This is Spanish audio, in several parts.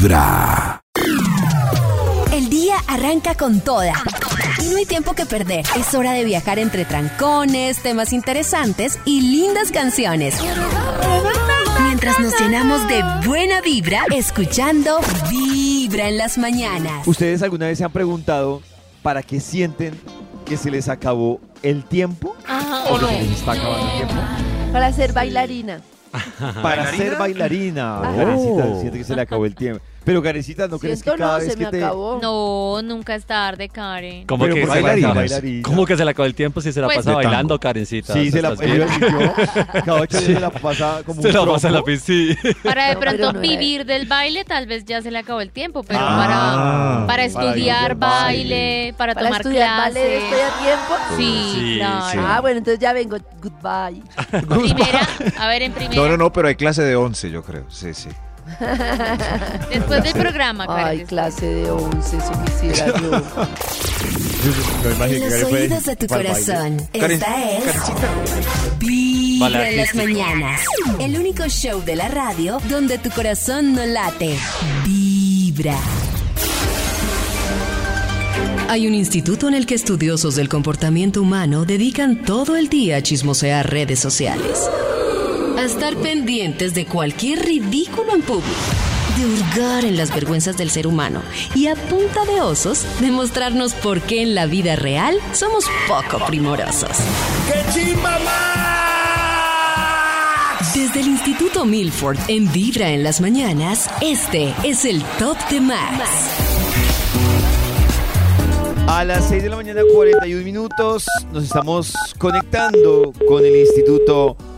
Vibra. El día arranca con toda. Y no hay tiempo que perder. Es hora de viajar entre trancones, temas interesantes y lindas canciones. Mientras nos llenamos de buena vibra, escuchando Vibra en las mañanas. ¿Ustedes alguna vez se han preguntado para qué sienten que se les acabó el tiempo? ¿O que se les está acabando el tiempo? Para ser bailarina. Para ser bailarina. Siente que se le acabó el tiempo. Pero Karencita, ¿no crees que Siento cada no, vez se que me te... acabó. No, nunca es tarde, Karen. ¿Cómo Pero que, por se la bailarina. ¿Cómo que se la acabó el tiempo si se la Pues- pasa De bailando. Karencita? Sí, se la, ¿Estás bien? yo, yo, cada ocho se la pasa como Se un la pasa en la trompo. piscina. Para de No, pronto no era- vivir del baile, tal vez ya se le acabó el tiempo, pero Ah, para, para para estudiar vivir del baile. baile, para, Para tomar estudiar ballet clases. estoy a tiempo. Sí, Sí, claro. sí. Ah, bueno, entonces ya vengo. Goodbye. Primera, a ver, en primera, No, no, no, pero hay clase de 11, yo creo. Sí, sí. después del programa, Karen. Ay, clase de 11, eso quisiera yo. No imagino En que los Karen oídos de tu corazón. Karen- Esta es. Vibra en las mañanas. El único show de la radio donde tu corazón no late. Vibra. Hay un instituto en el que estudiosos del comportamiento humano dedican todo el día a chismosear redes sociales. A estar pendientes de cualquier ridículo en público. De hurgar en las vergüenzas del ser humano. Y a punta de osos, demostrarnos por qué en la vida real somos poco primorosos. Desde el Instituto Milford en Vibra en las mañanas, este es el Top de Max. A las 6 de la mañana, 41 minutos, nos estamos conectando con el Instituto Milford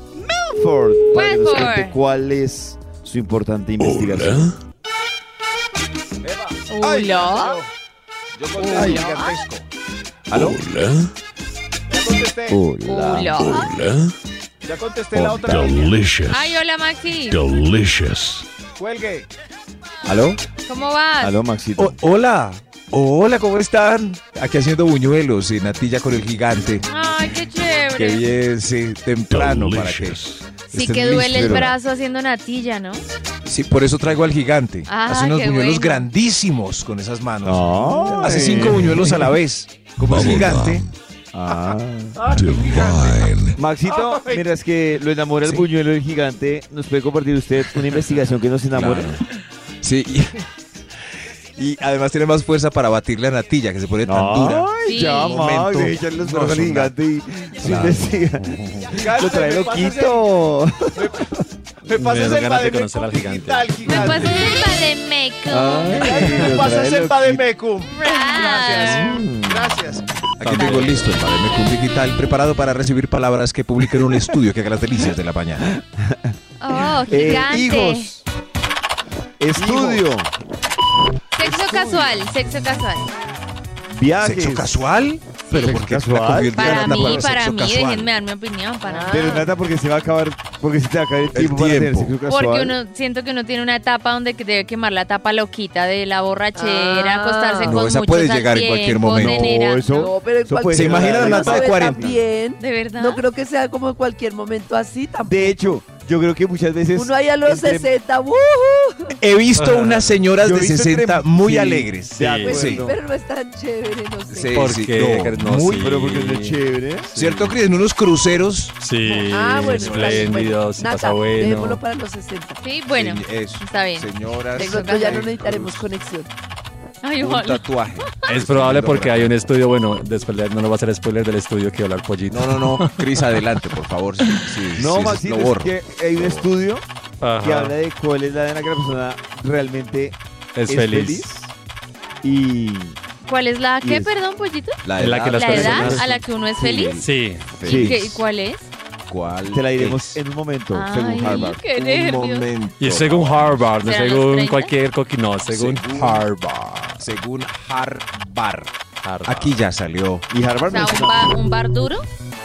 para que nos Milford. cuente cuál es su importante investigación. Hola. Yo gigantesco. ¿Aló? Hola. Ya contesté. Hola. Hola. Ya contesté la otra línea. Delicious. Ay, hola, Maxi. Delicious. Cuelgue. ¿Aló? ¿Cómo vas? ¿Aló, Maxito? O- hola. Hola, ¿cómo están? Aquí haciendo buñuelos y natilla con el gigante. Ay, qué chévere. Qué bien, sí, temprano para que. Delicious. Sí que duele el brazo haciendo natilla, ¿no? Sí, por eso traigo al gigante. Ah, Hace unos buñuelos bueno. grandísimos con esas manos. Hace cinco buñuelos a la vez. Como es gigante. Ah. Divine. Maxito, mira, es que lo enamora el Sí. buñuelo del gigante. ¿Nos puede compartir usted una investigación que nos enamore? Claro. Sí. Y, además tiene más fuerza para batir la natilla que se pone tan dura. Ay, ya, de echarle los No. Lo trae loquito. Me Me conocer al gigante. Me pasas el Bademeco. Ay, lo trae loquito. Mecum. Gracias. Gracias. Aquí tengo listo el Bademecum digital preparado para recibir palabras que publiquen en un estudio que haga las delicias de la mañana. Oh, Eh, gigante. hijos. Estudio. Sexo casual, sexo casual. Viajes. ¿Sexo casual? ¿Pero ¿Sexo por qué casual? la Para mí, para mí, casual? déjenme dar mi opinión. Para. Pero nada porque se va a acabar, porque se te va a acabar el tiempo para tiempo. sexo casual. Porque uno siento que uno tiene una etapa donde que debe quemar la etapa loquita de la borrachera, Ah. acostarse No, con esa muchos puede llegar en cualquier tiempo, momento. No, eso- No, pero en eso puede ¿Se imagina una la nata de ve 40? También. ¿De verdad? No creo que sea como en cualquier momento así tampoco. De hecho, yo creo que muchas veces. Uno ahí a los entre- 60, ¡wujú! He visto unas señoras de he visto 60 entre- muy sí, alegres. de Sí. acuerdo. Sí. pero no es tan chévere, no sé. Sí, ¿Por sí, qué? no, No, muy, sí. Pero porque es chévere. ¿Cierto, Cris? En unos cruceros. Sí, Ah, bueno, está bien, espléndido, bueno. pasa dejémoslo bueno. para los 60. Sí, bueno, Sí, eso. está bien. Señoras. De pronto ya no necesitaremos conexión. Ay, Un ojalá. tatuaje. Es probable porque hay un estudio, bueno, después no nos va a hacer spoiler del estudio que habla el pollito. No, no, no. Cris, adelante, por favor. Sí, sí, No, sí, lo es que hay un estudio que habla de cuál es la edad en la que la persona realmente Es, es feliz. feliz. Y. ¿Cuál es la es- perdón, pollito? En la que las La edad personas- a la que uno es Sí. feliz. Sí. ¿Y qué- y cuál es? ¿Cuál? Te la diremos en un momento, Ay, según Harvard. qué Un nervios. momento. Y según Harvard, no ¿Serán los según 30? cualquier coqui, no, según Según- Harvard. Según Harvard. Harvard. Aquí ya salió. Y O Harvard sea, no es un, ba- un bar duro.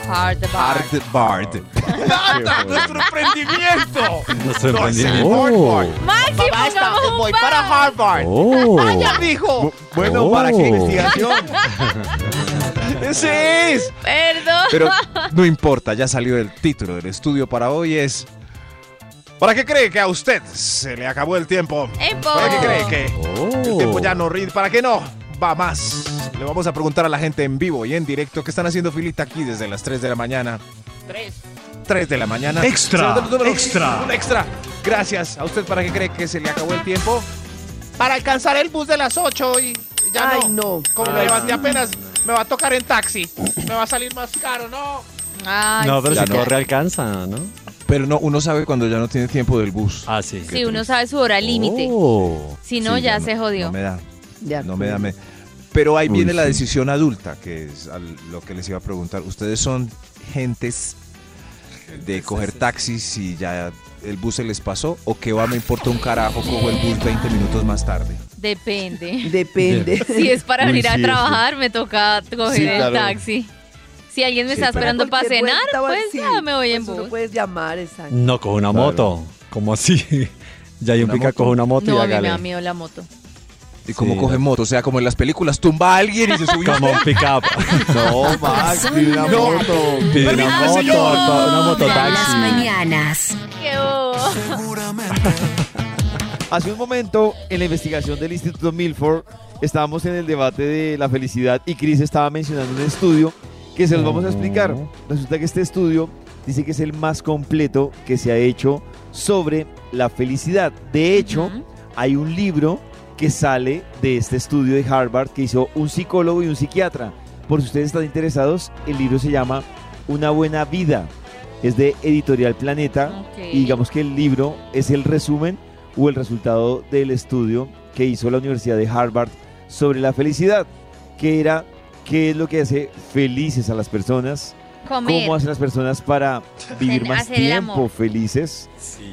Hard bar. Harvard. Nuestro emprendimiento! Nuestro No, emprendimiento. Oh. Maxi, pongamos voy bar. para Harvard. Oh. dijo! Bueno, Oh. ¿para qué investigación? ¡Ese es! Perdón. Pero no importa, ya salió el título del estudio para hoy es ¿Para qué cree que a usted se le acabó el tiempo? ¡Epo! ¿Para qué cree que el Oh. tiempo ya no rinde? ¿Para qué no? Va más. Le vamos a preguntar a la gente en vivo y en directo que están haciendo filita aquí desde las 3 de la mañana. Tres. 3 de la mañana. Extra, extra. Un extra. Gracias. ¿A usted para qué cree que se le acabó el tiempo? Para alcanzar el bus de las 8 y ya Ay, no. no. Como me levanté apenas, me va a tocar en taxi. Me va a salir más caro, ¿no? Ay, No, pero Ya si no. corre alcanza, ¿no? Pero no, uno sabe cuando ya no tiene tiempo del bus. Ah, sí. sí, uno sabe su hora límite. Oh. Si no, Sí, ya no- se jodió. No me da. De No me da. me- Pero ahí Uy, viene la decisión adulta, que es al- lo que les iba a preguntar. ¿Ustedes son gentes de coger taxis y ya el bus se les pasó? ¿O que va, me importa un carajo, cojo el bus 20 minutos más tarde? Depende. Depende. Si es para Uy, venir a sí, trabajar, me toca coger Sí, el claro. taxi. Si alguien me Sí, está esperando para cenar, pues así, ya me voy en pues bus. puedes llamar, exacto. No, cojo una Claro. moto. ¿Cómo así? Ya hay un ¿Una pica, moto? cojo una moto No, y a mí me hágale. da miedo la moto. ¿Y cómo Sí. coge moto? O sea, como en las películas, tumba a alguien y se sube. Como un pick-up. No, Max, pide una No. moto. Pide una moto, señor. una moto Vibra en las mañanas. ¡Qué bobo! Hace un momento, en la investigación del Instituto Milford, estábamos en el debate de la felicidad y Chris estaba mencionando un estudio que se los vamos a explicar. Resulta que este estudio dice que es el más completo que se ha hecho sobre la felicidad. De hecho, Ujú. hay un libro que sale de este estudio de Harvard que hizo un psicólogo y un psiquiatra. Por si ustedes están interesados, el libro se llama Una buena vida. Es de Editorial Planeta y digamos que el libro es el resumen o el resultado del estudio que hizo la Universidad de Harvard sobre la felicidad, que era qué es lo que hace felices a las personas, Comer. cómo hacen las personas para vivir más tiempo felices.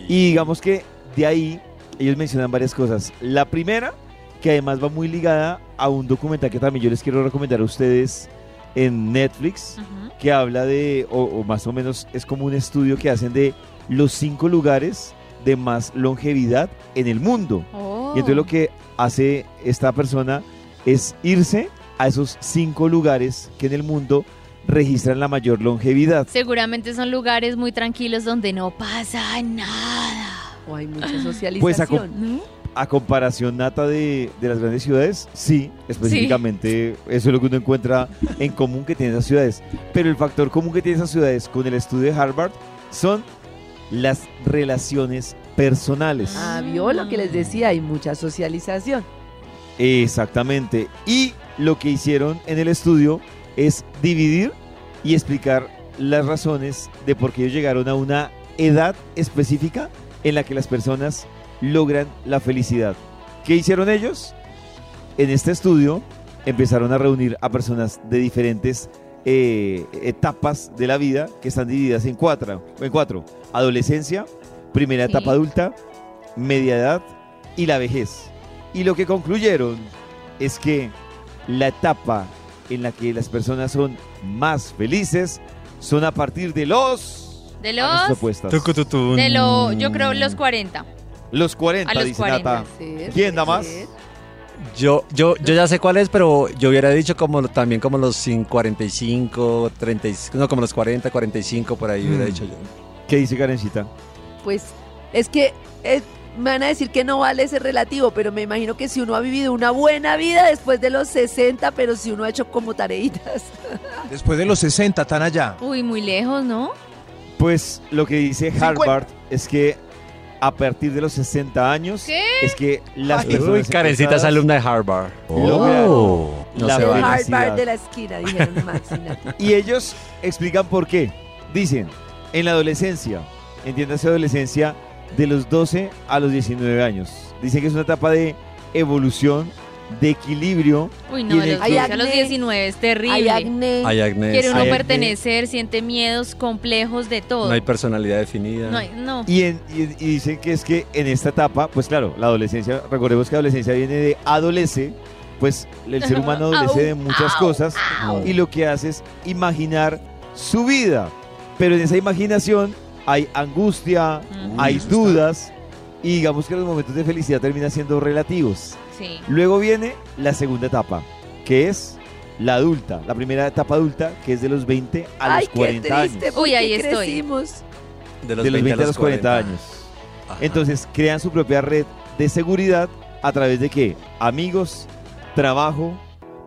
Y digamos que de ahí ellos mencionan varias cosas. La primera, que además va muy ligada a un documental que también yo les quiero recomendar a ustedes en Netflix, que habla de, o, o más o menos es como un estudio que hacen de los cinco lugares de más longevidad en el mundo. Oh. Y entonces lo que hace esta persona es irse a esos cinco lugares que en el mundo registran la mayor longevidad. Seguramente son lugares muy tranquilos donde no pasa nada. O hay mucha socialización. Pues a com- ¿no? A comparación nata de, de las grandes ciudades, sí, específicamente eso es lo que uno encuentra en común que tienen esas ciudades. Pero el factor común que tienen esas ciudades con el estudio de Harvard son las relaciones personales. Ah, vio lo que les decía, hay mucha socialización. Exactamente. Y lo que hicieron en el estudio es dividir y explicar las razones de por qué ellos llegaron a una edad específica en la que las personas logran la felicidad. ¿Qué hicieron ellos? En este estudio empezaron a reunir a personas de diferentes eh, etapas de la vida que están divididas en cuatro, en cuatro. Adolescencia, primera Sí. etapa adulta, media edad y la vejez. Y lo que concluyeron es que la etapa en la que las personas son más felices son a partir de los... De los. De lo. Yo creo los 40. Los 40, A los dice 40. Nata. Ser, ¿Quién da más? ser. Yo, yo, yo ya sé cuál es, pero yo hubiera dicho como también como los cin- 45, 35, no, como los 40, 45, por ahí hubiera Mm. dicho yo. ¿Qué dice Karencita? Pues es que eh, me van a decir que no vale ese relativo, pero me imagino que si uno ha vivido una buena vida después de los 60, pero si uno ha hecho como tareitas. Después de los 60, tan allá. Uy, muy lejos, ¿no? Pues lo que dice Harvard es que a partir de los 60 años ¿Qué? es que las Uy, personas Karencita es aluna de Harvard. Oh, no la. Harvard de la esquina, dijeron. Y ellos explican por qué. Dicen, en la adolescencia, entiéndase adolescencia de los 12 a los 19 años. Dicen que es una etapa de evolución, de equilibrio. Uy, Y no, a el los, que- 12 a los 19 es Hay terrible. acné. Hay acné. Quiere uno Hay acné. pertenecer, siente miedos complejos de todo. No hay personalidad definida. No hay- no. Y, en- y- y dicen que es que en esta etapa, pues claro, la adolescencia, recordemos que la adolescencia viene de adolece, pues el ser humano adolece de muchas cosas y lo que hace es imaginar su vida. Pero en esa imaginación hay angustia, Ujú. hay dudas y digamos que los momentos de felicidad terminan siendo relativos. Sí. Luego viene la segunda etapa, que es la adulta, la primera etapa adulta, que es de los 20 a Ay, los 40 qué triste, años. Uy, ahí estoy. crecimos. De los, De los 20 a los 40 40 años. Entonces crean su propia red de seguridad a través de qué? Amigos, trabajo,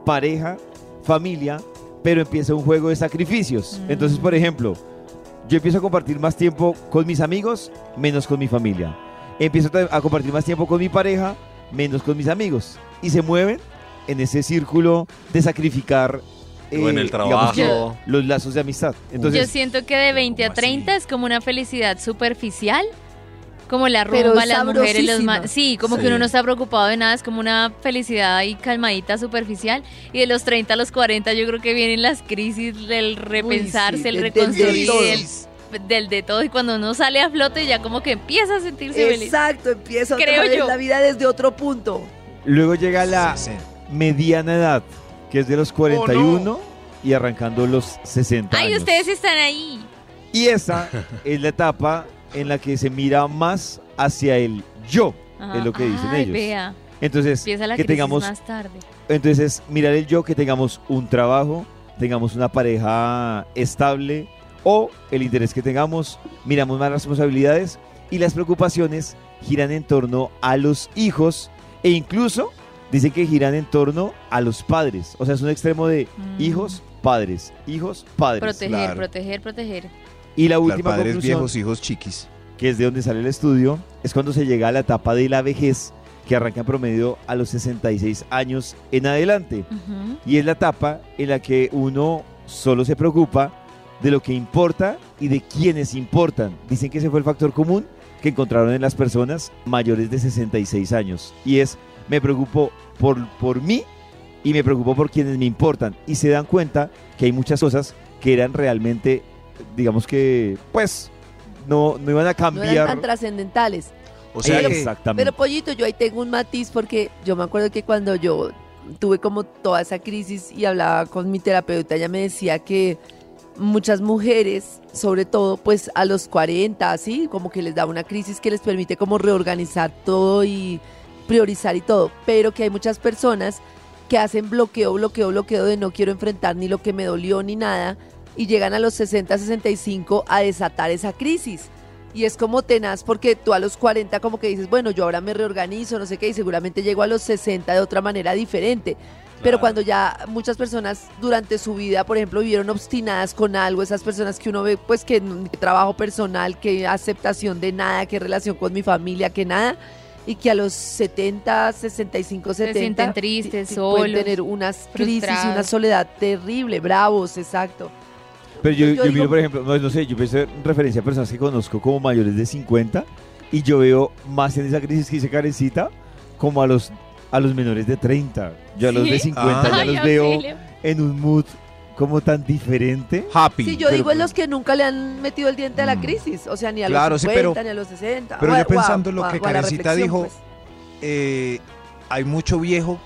pareja, familia, pero empieza un juego de sacrificios. Mm. Entonces, por ejemplo, yo empiezo a compartir más tiempo con mis amigos, menos con mi familia. Empiezo a compartir más tiempo con mi pareja, menos con mis amigos. Y se mueven en ese círculo de sacrificar O en eh, el digamos que, trabajo. los lazos de amistad. Yo Entonces, siento que de 20 a ¿cómo así? 30 es como una felicidad superficial. Como la rumba, las mujeres, los ma- Sí, como Sí. que uno no está preocupado de nada, es como una felicidad ahí calmadita, superficial. Y de los 30 a los 40 yo creo que vienen las crisis, el repensarse, el reconstruir, el- del de todo. Y cuando uno sale a flote ya como que empieza a sentirse feliz. Exacto, empieza otra Creo yo. la vida desde otro punto. luego llega la Sí, sí. mediana edad, que es de los 41 y arrancando los 60 Ay, años. ustedes están ahí. Y esa es la etapa en la que se mira más hacia el yo, Ajá. es lo que dicen Ay, ellos. vea, Entonces, empieza la que tengamos, más tarde. entonces mirar el yo, que tengamos un trabajo, tengamos una pareja estable o el interés que tengamos, miramos más las responsabilidades y las preocupaciones giran en torno a los hijos e incluso dicen que giran en torno a los padres. O sea, es un extremo de Mm. hijos, padres, hijos, padres. Proteger, claro. proteger, proteger. Y la Claro, última padres conclusión, viejos, hijos chiquis. que es de donde sale el estudio, es cuando se llega a la etapa de la vejez, que arranca en promedio a los 66 años en adelante. Y es la etapa en la que uno solo se preocupa de lo que importa y de quienes importan. Dicen que ese fue el factor común que encontraron en las personas mayores de 66 años. Y es, me preocupo por, por mí y me preocupo por quienes me importan. Y se dan cuenta que hay muchas cosas que eran realmente, digamos que, pues, no, no iban a No eran cambiar. tan trascendentales. O sea Pero- Exactamente. Pero Pollito, yo ahí tengo un matiz porque yo me acuerdo que cuando yo tuve como toda esa crisis y hablaba con mi terapeuta, ella me decía que muchas mujeres, sobre todo pues a los 40, así, como que les da una crisis que les permite como reorganizar todo y priorizar y todo, pero que hay muchas personas que hacen bloqueo, bloqueo, bloqueo de no quiero enfrentar ni lo que me dolió ni nada y llegan a los 60, 65 a desatar esa crisis. Y es como tenaz porque tú a los 40 como que dices, bueno, yo ahora me reorganizo, no sé qué, y seguramente llego a los 60 de otra manera diferente. Pero cuando ya muchas personas durante su vida, por ejemplo, vivieron obstinadas con algo, esas personas que uno ve, pues que trabajo personal, que aceptación de nada, que relación con mi familia, que nada, y que a los 70, 65, 70 sienten tristes, ti- pueden solos, tener unas crisis y una frustrados. soledad terrible, bravos, exacto. Pero yo, Yo yo digo- miro, por ejemplo, no, no sé, yo pienso en referencia a personas que conozco como mayores de 50 y yo veo más en esa crisis que dice Karencita como a los, a los menores de 30. Yo a los ¿Sí? de 50 Ah. ya Ay, los veo auxilio. en un mood como tan diferente. happy. Sí, yo pero- digo en los que nunca le han metido el diente a la Mm. crisis, o sea, ni a Claro, los sí, 50, pero- ni a los 60. pero o a- yo pensando en lo que Karencita dijo, pues. eh, hay mucho viejo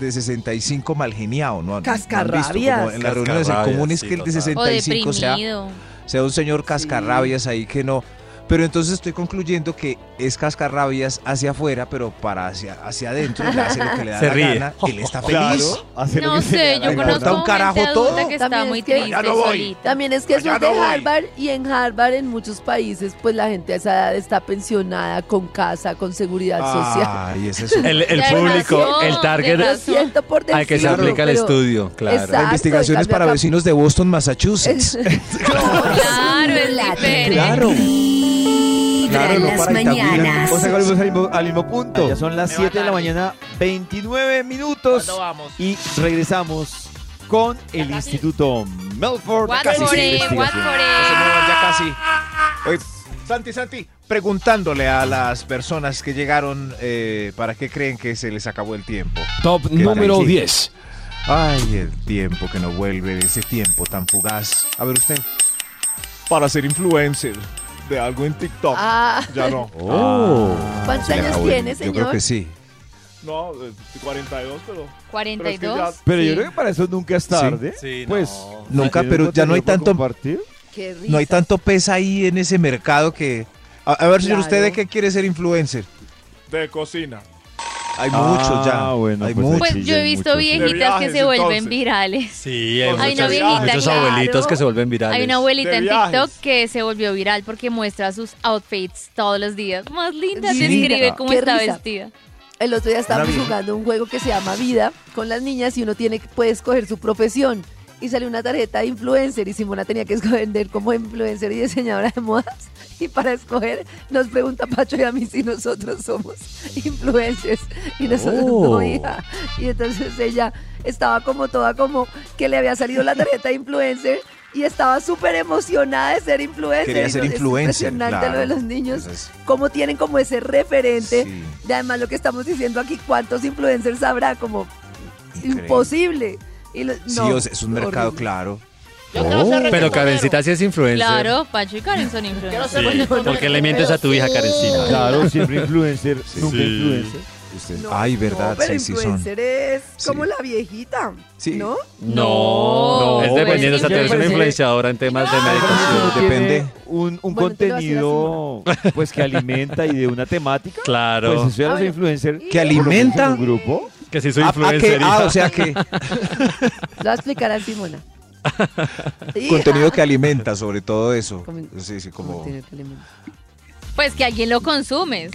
de 65 mal geniado, ¿no? ¿No han visto? Cascarrabias. Como en las reuniones en Cascarrabias, comunes sí, que el de total. O 65 sea, deprimido. sea un señor cascarrabias ahí que no. Pero entonces estoy concluyendo que es cascarrabias hacia afuera, pero para hacia, hacia adentro le hace lo que le da Se la ríe. gana. Él está feliz. hace lo No que se le sé, da yo la gana. conozco un carajo gente todo. que está También muy es que- triste, Ya no voy. solita. También es que eso Allá es de no voy. Harvard y en Harvard en muchos países pues la gente a esa edad está pensionada, con casa, con seguridad social. Ay, ese es un- El, el público, el target Lo siento por al que se decirlo, aplica el pero- estudio, claro. Exacto, Investigaciones en cambio para acá- vecinos de Boston, Massachusetts. Claro, es Chocolate. diferente. Claro. Vibra Claro, en no las para mañanas. O sea, que volvemos al mismo, al mismo punto. Ya son las Me 7 de la mañana, 29 minutos. ¿Cuándo vamos? Y regresamos con el Instituto Melford. What Casi for sin it, what investigación. for Ya it. casi. Oye, Santi, Santi, preguntándole a las personas que llegaron eh, para qué creen que se les acabó el tiempo. Top número Sí. 10. Ay, el tiempo que no vuelve, ese tiempo tan fugaz. A ver usted. Para ser influencer de algo en TikTok. Ah, Ya no. Oh. ¿cuántos Se le años acabó tiene, Yo creo señor? que sí. No, 42, pero... 42. Pero yo Sí. creo que para eso nunca es tarde. Sí, pues no. Nunca, pero ya no hay tanto- compartir. Qué No hay risa. tanto pez ahí en ese mercado que... A, a ver, señor, ¿usted Claro. de qué quiere ser influencer? De cocina. Hay muchos ya. Ah, bueno, hay pues muchos. Pues yo he visto muchos. viejitas que se vuelven entonces. virales. Sí, hay, Hay una muchos, viejita, muchos claro. abuelitos que se vuelven virales. Hay una abuelita De en viajes. TikTok que se volvió viral porque muestra sus outfits todos los días. Más linda, Sí. describe cómo Qué está risa. vestida. El otro día estábamos jugando un juego que se llama Vida con las niñas y uno tiene puede escoger su profesión. Y salió una tarjeta de influencer y Simona tenía que escoger como influencer y diseñadora de modas. Y para escoger nos pregunta Pacho y a mí si nosotros somos influencers y nosotros Oh. no, hija. Y entonces ella estaba como toda como que le había salido la tarjeta de influencer y estaba súper emocionada de ser influencer. Quería ser no- es influencer, impresionante lo de claro. los niños Entonces, cómo tienen como ese referente. Sí. Y además lo que estamos diciendo aquí, ¿cuántos influencers habrá? Como Increíble. imposible. Y lo- Sí, no, o sea, es un mercado horrible. claro. Ser Pero. Karencita sí es influencer. Claro, Pacho y Karen son influencers. Sí. reggaetonero. ¿Por qué le mientes a tu hija, Karencita? Claro, siempre influencer, nunca Sí. influencer. No, Ay, verdad, no, pero sí, sí son. influencer es Sí. como la viejita, Sí. ¿no? No, es dependiendo, o sea, tú eres una influenciadora en temas de tiene depende. Un, un Bueno, contenido pues que alimenta y de una temática. Claro. Pues eso ya Ah, los influencer. ¿Que alimenta? Un grupo. Que sí soy Ah, ah, influencer. que- ah, o sea que Lo voy a explicar a Simona. Sí, contenido que alimenta, sobre todo eso. Comen- Sí, sí, como... contenido que alimenta. Pues que alguien lo consume.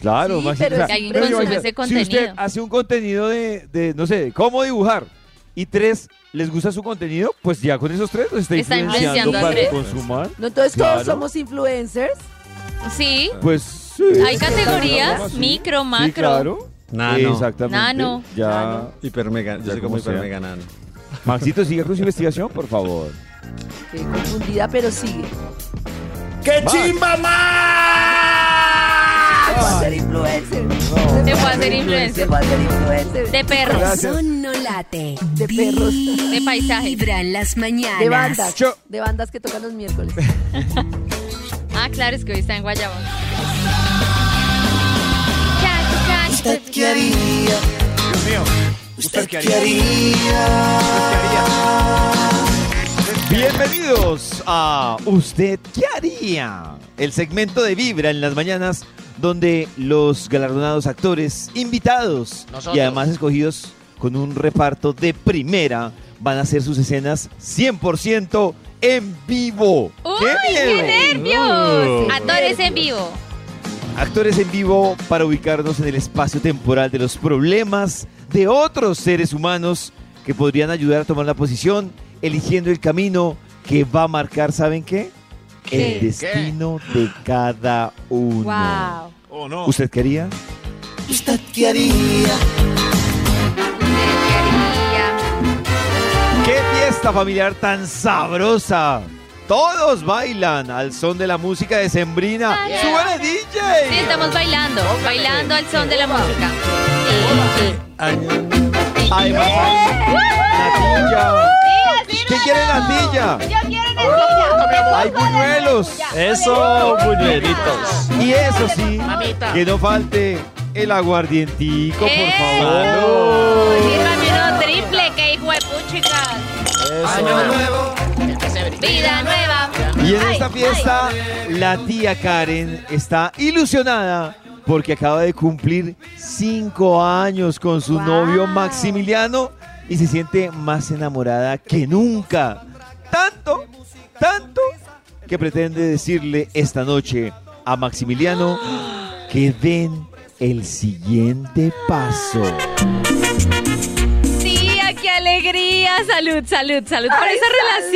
Claro, Sí, Maxi, pero o sea, es alguien pero consume ese Si contenido. usted hace un contenido de, de, no sé, de cómo dibujar y tres les gusta su contenido, pues ya con esos tres los está, Está influenciando influenciando a para que consuman. No, entonces Claro. todos somos influencers. Sí, Pues sí. hay categorías, Sí. micro, Sí, macro. claro. Nano. Exactamente. Nano. Ya. Nano. Hiper mega, yo Ya soy como como hiper sea. mega nano. Maxito, siga con su investigación, por favor. Quedé confundida, pero sigue. ¡Qué chimba Se puede hacer influencer. Se puede hacer Se influencer. puede hacer influencer. De perros, Corazón no late. De perros. de paisajes. Vibran las mañanas. De bandas. De bandas que tocan los miércoles. Ah, claro, es que hoy está en Guayabo. Cha, cha, cha. Dios mío. ¿Usted qué haría? Bienvenidos a Usted qué haría, el segmento de Vibra en las mañanas donde los galardonados actores invitados Nosotros. y además escogidos con un reparto de primera van a hacer sus escenas 100% en vivo. ¡Uy, ¡Qué qué nervios! Actores en vivo. Actores en vivo para ubicarnos en el espacio temporal de los problemas de otros seres humanos que podrían ayudar a tomar la posición, eligiendo el camino que va a marcar, ¿saben qué? ¿Qué? El destino de cada uno. Wow. ¿O no? ¿Usted quería? ¿Usted qué haría? ¡Qué fiesta familiar tan sabrosa! Todos bailan al son de la música de Sembrina. Yeah. ¡Súbele, Sí, DJ! estamos bailando, bailando al son de la música. Además hay natilla. ¿Quién quiere natilla? Hay buñuelos. Eso, buñuelitos. Y eso sí, que no falte el aguardientico, por ¡Eh! favor. Sírvame uno triple, que hijo de puchica. Se brinde. Vida nueva. Y en esta fiesta, la tía Karen está ilusionada porque acaba de cumplir cinco años con su Wow. novio Maximiliano y se siente más enamorada que nunca. Tanto, tanto, que pretende decirle esta noche a Maximiliano que den el siguiente paso. Alegría. Salud, salud, salud por Ay, esa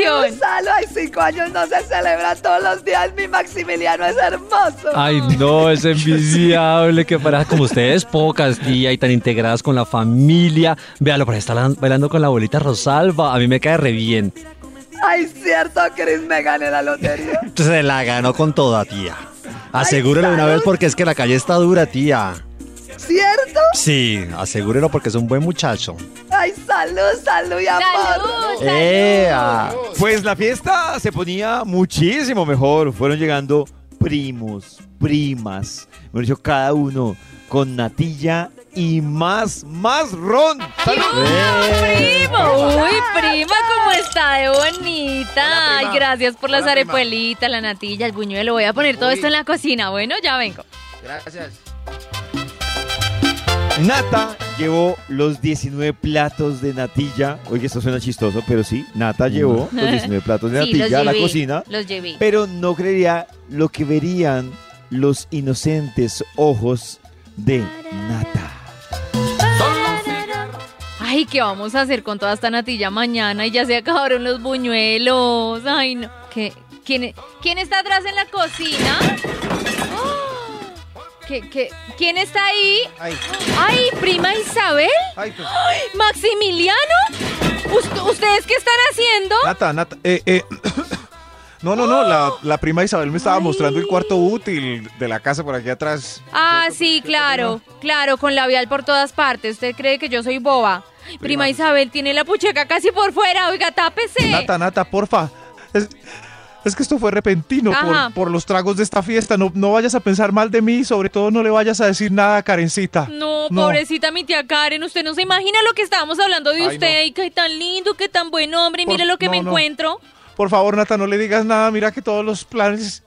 relación. Salo, hay cinco años no se celebra todos los días. Mi Maximiliano es hermoso. Ay, no, es envidiable que para como ustedes pocas, tía, y tan integradas con la familia. Véalo, por ahí está la- bailando con la abuelita Rosalba. A mí me cae re bien. Ay, cierto, Chris, me gané la lotería. Se la ganó con toda, tía. Asegúrelo de una vez porque es que la calle está dura, tía. ¿Cierto? Sí, asegúrelo porque es un buen muchacho. Ay, salud, salud y amor. Salud, salud. ¡Ea! Pues la fiesta se ponía muchísimo mejor. Fueron llegando primos, primas, mejor dicho, cada uno con natilla y más, más ron. ¡Salud! primo! Uy, prima, ¿cómo está de bonita? Ay, gracias por las Hola, prima. arepuelitas, la natilla, el buñuelo. Voy a poner todo esto en la cocina. Bueno, ya vengo. Gracias. Nata llevó los 19 platos de natilla. Oye, esto suena chistoso, pero sí, Nata llevó los 19 platos de Sí, natilla a la cocina. Los llevé. Pero no creería lo que verían los inocentes ojos de Nata. Ay, ¿qué vamos a hacer con toda esta natilla mañana? Y ya se acabaron los buñuelos. Ay, no. ¿Qué? ¿Quién, ¿Quién está atrás en la cocina? ¿Qué, qué? ¿Quién está ahí? Ay, ¡Ay, prima Isabel! ay, pues, ¡Ay, ¡Maximiliano! ¿Ust- ¿Ustedes qué están haciendo? Nata, Nata, eh, eh. No, no, no, la, la prima Isabel me estaba mostrando el cuarto útil de la casa por aquí atrás. Ah, sí, claro, claro, con labial por todas partes. ¿Usted cree que yo soy boba? Prima, Isabel tiene la pucheca casi por fuera, oiga, tápese. Nata, Nata, porfa. Es, es que esto fue repentino por, por los tragos de esta fiesta. No, no vayas a pensar mal de mí, sobre todo no le vayas a decir nada a Karencita. No, No. pobrecita mi tía Karen, usted no se imagina lo que estábamos hablando de Ay, usted no. y que tan lindo, que tan buen hombre, y Por- mire lo que me encuentro. Por favor, Nata, no le digas nada. Mira que todos los planes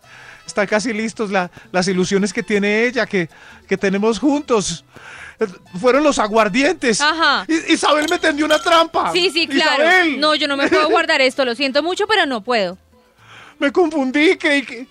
están casi listos. La- las ilusiones que tiene ella, que, que tenemos juntos. eh, Fueron los aguardientes. Ajá. Isabel me tendió una trampa. Sí, sí, claro. Isabel. No, yo no me puedo guardar esto, lo siento mucho, pero no puedo. Me confundí, creí que...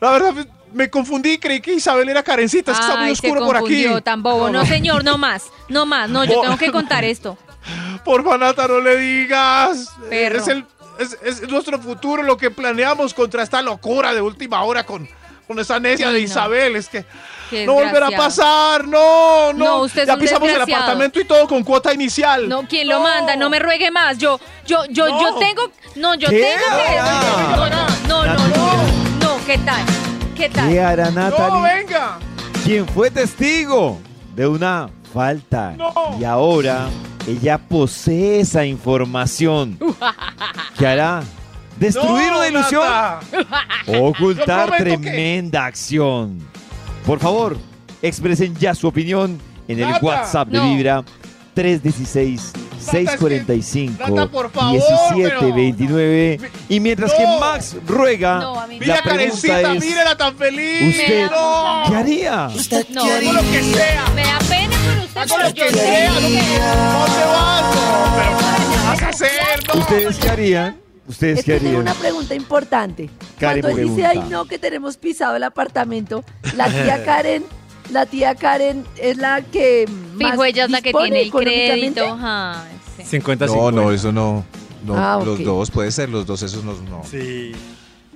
La verdad, me confundí, creí que Isabel era Karencita. Es que está muy se oscuro por aquí. tan bobo. No, señor, no más, no más, no, yo tengo que contar esto. Porfa, Nata, no le digas. Perro. Es, el, es, es nuestro futuro lo que planeamos contra esta locura de última hora con, con esa necia Sí, de no. Isabel. Es que Qué no volverá a pasar. No, no. No, usted ya pisamos el apartamento y todo con cuota inicial. No, ¿quién lo manda? No me ruegue más. Yo, yo, yo, No. yo tengo, no, yo ¿Qué? tengo que. Ah. No, no, no, no, no, no, ¿qué tal? ¿Qué tal? ¿Qué hará No, Natalie? venga. quien fue testigo de una falta. No. Y ahora ella posee esa información. ¿Qué hará? ¿Destruir No, una ilusión? Nata. ¿O ocultar prometo que- tremenda acción? Por favor, expresen ya su opinión en el Nata. WhatsApp de No. Vibra 316-645 Nata, por favor, 1729. Y mientras que No. Max ruega, No, a mí Mira, la pregunta es, mírela tan feliz. ¿usted No. qué haría? No, Hago lo que sea. me da pena por usted, Hago pero lo que no sea. sé. ¿Dónde vas? No, pero ¿qué vas a hacer? No. ¿Ustedes qué harían? ¿Ustedes Es qué que tengo harían? una pregunta importante. Karen Cuando él dice, ay no, que tenemos pisado el apartamento, la tía Karen, la tía Karen es la que más Fijo, ella es la que tiene el crédito. Ay, sí. 50 No, no, eso no. no Ah, Los ok. dos, puede ser, los dos, esos no. no. Sí.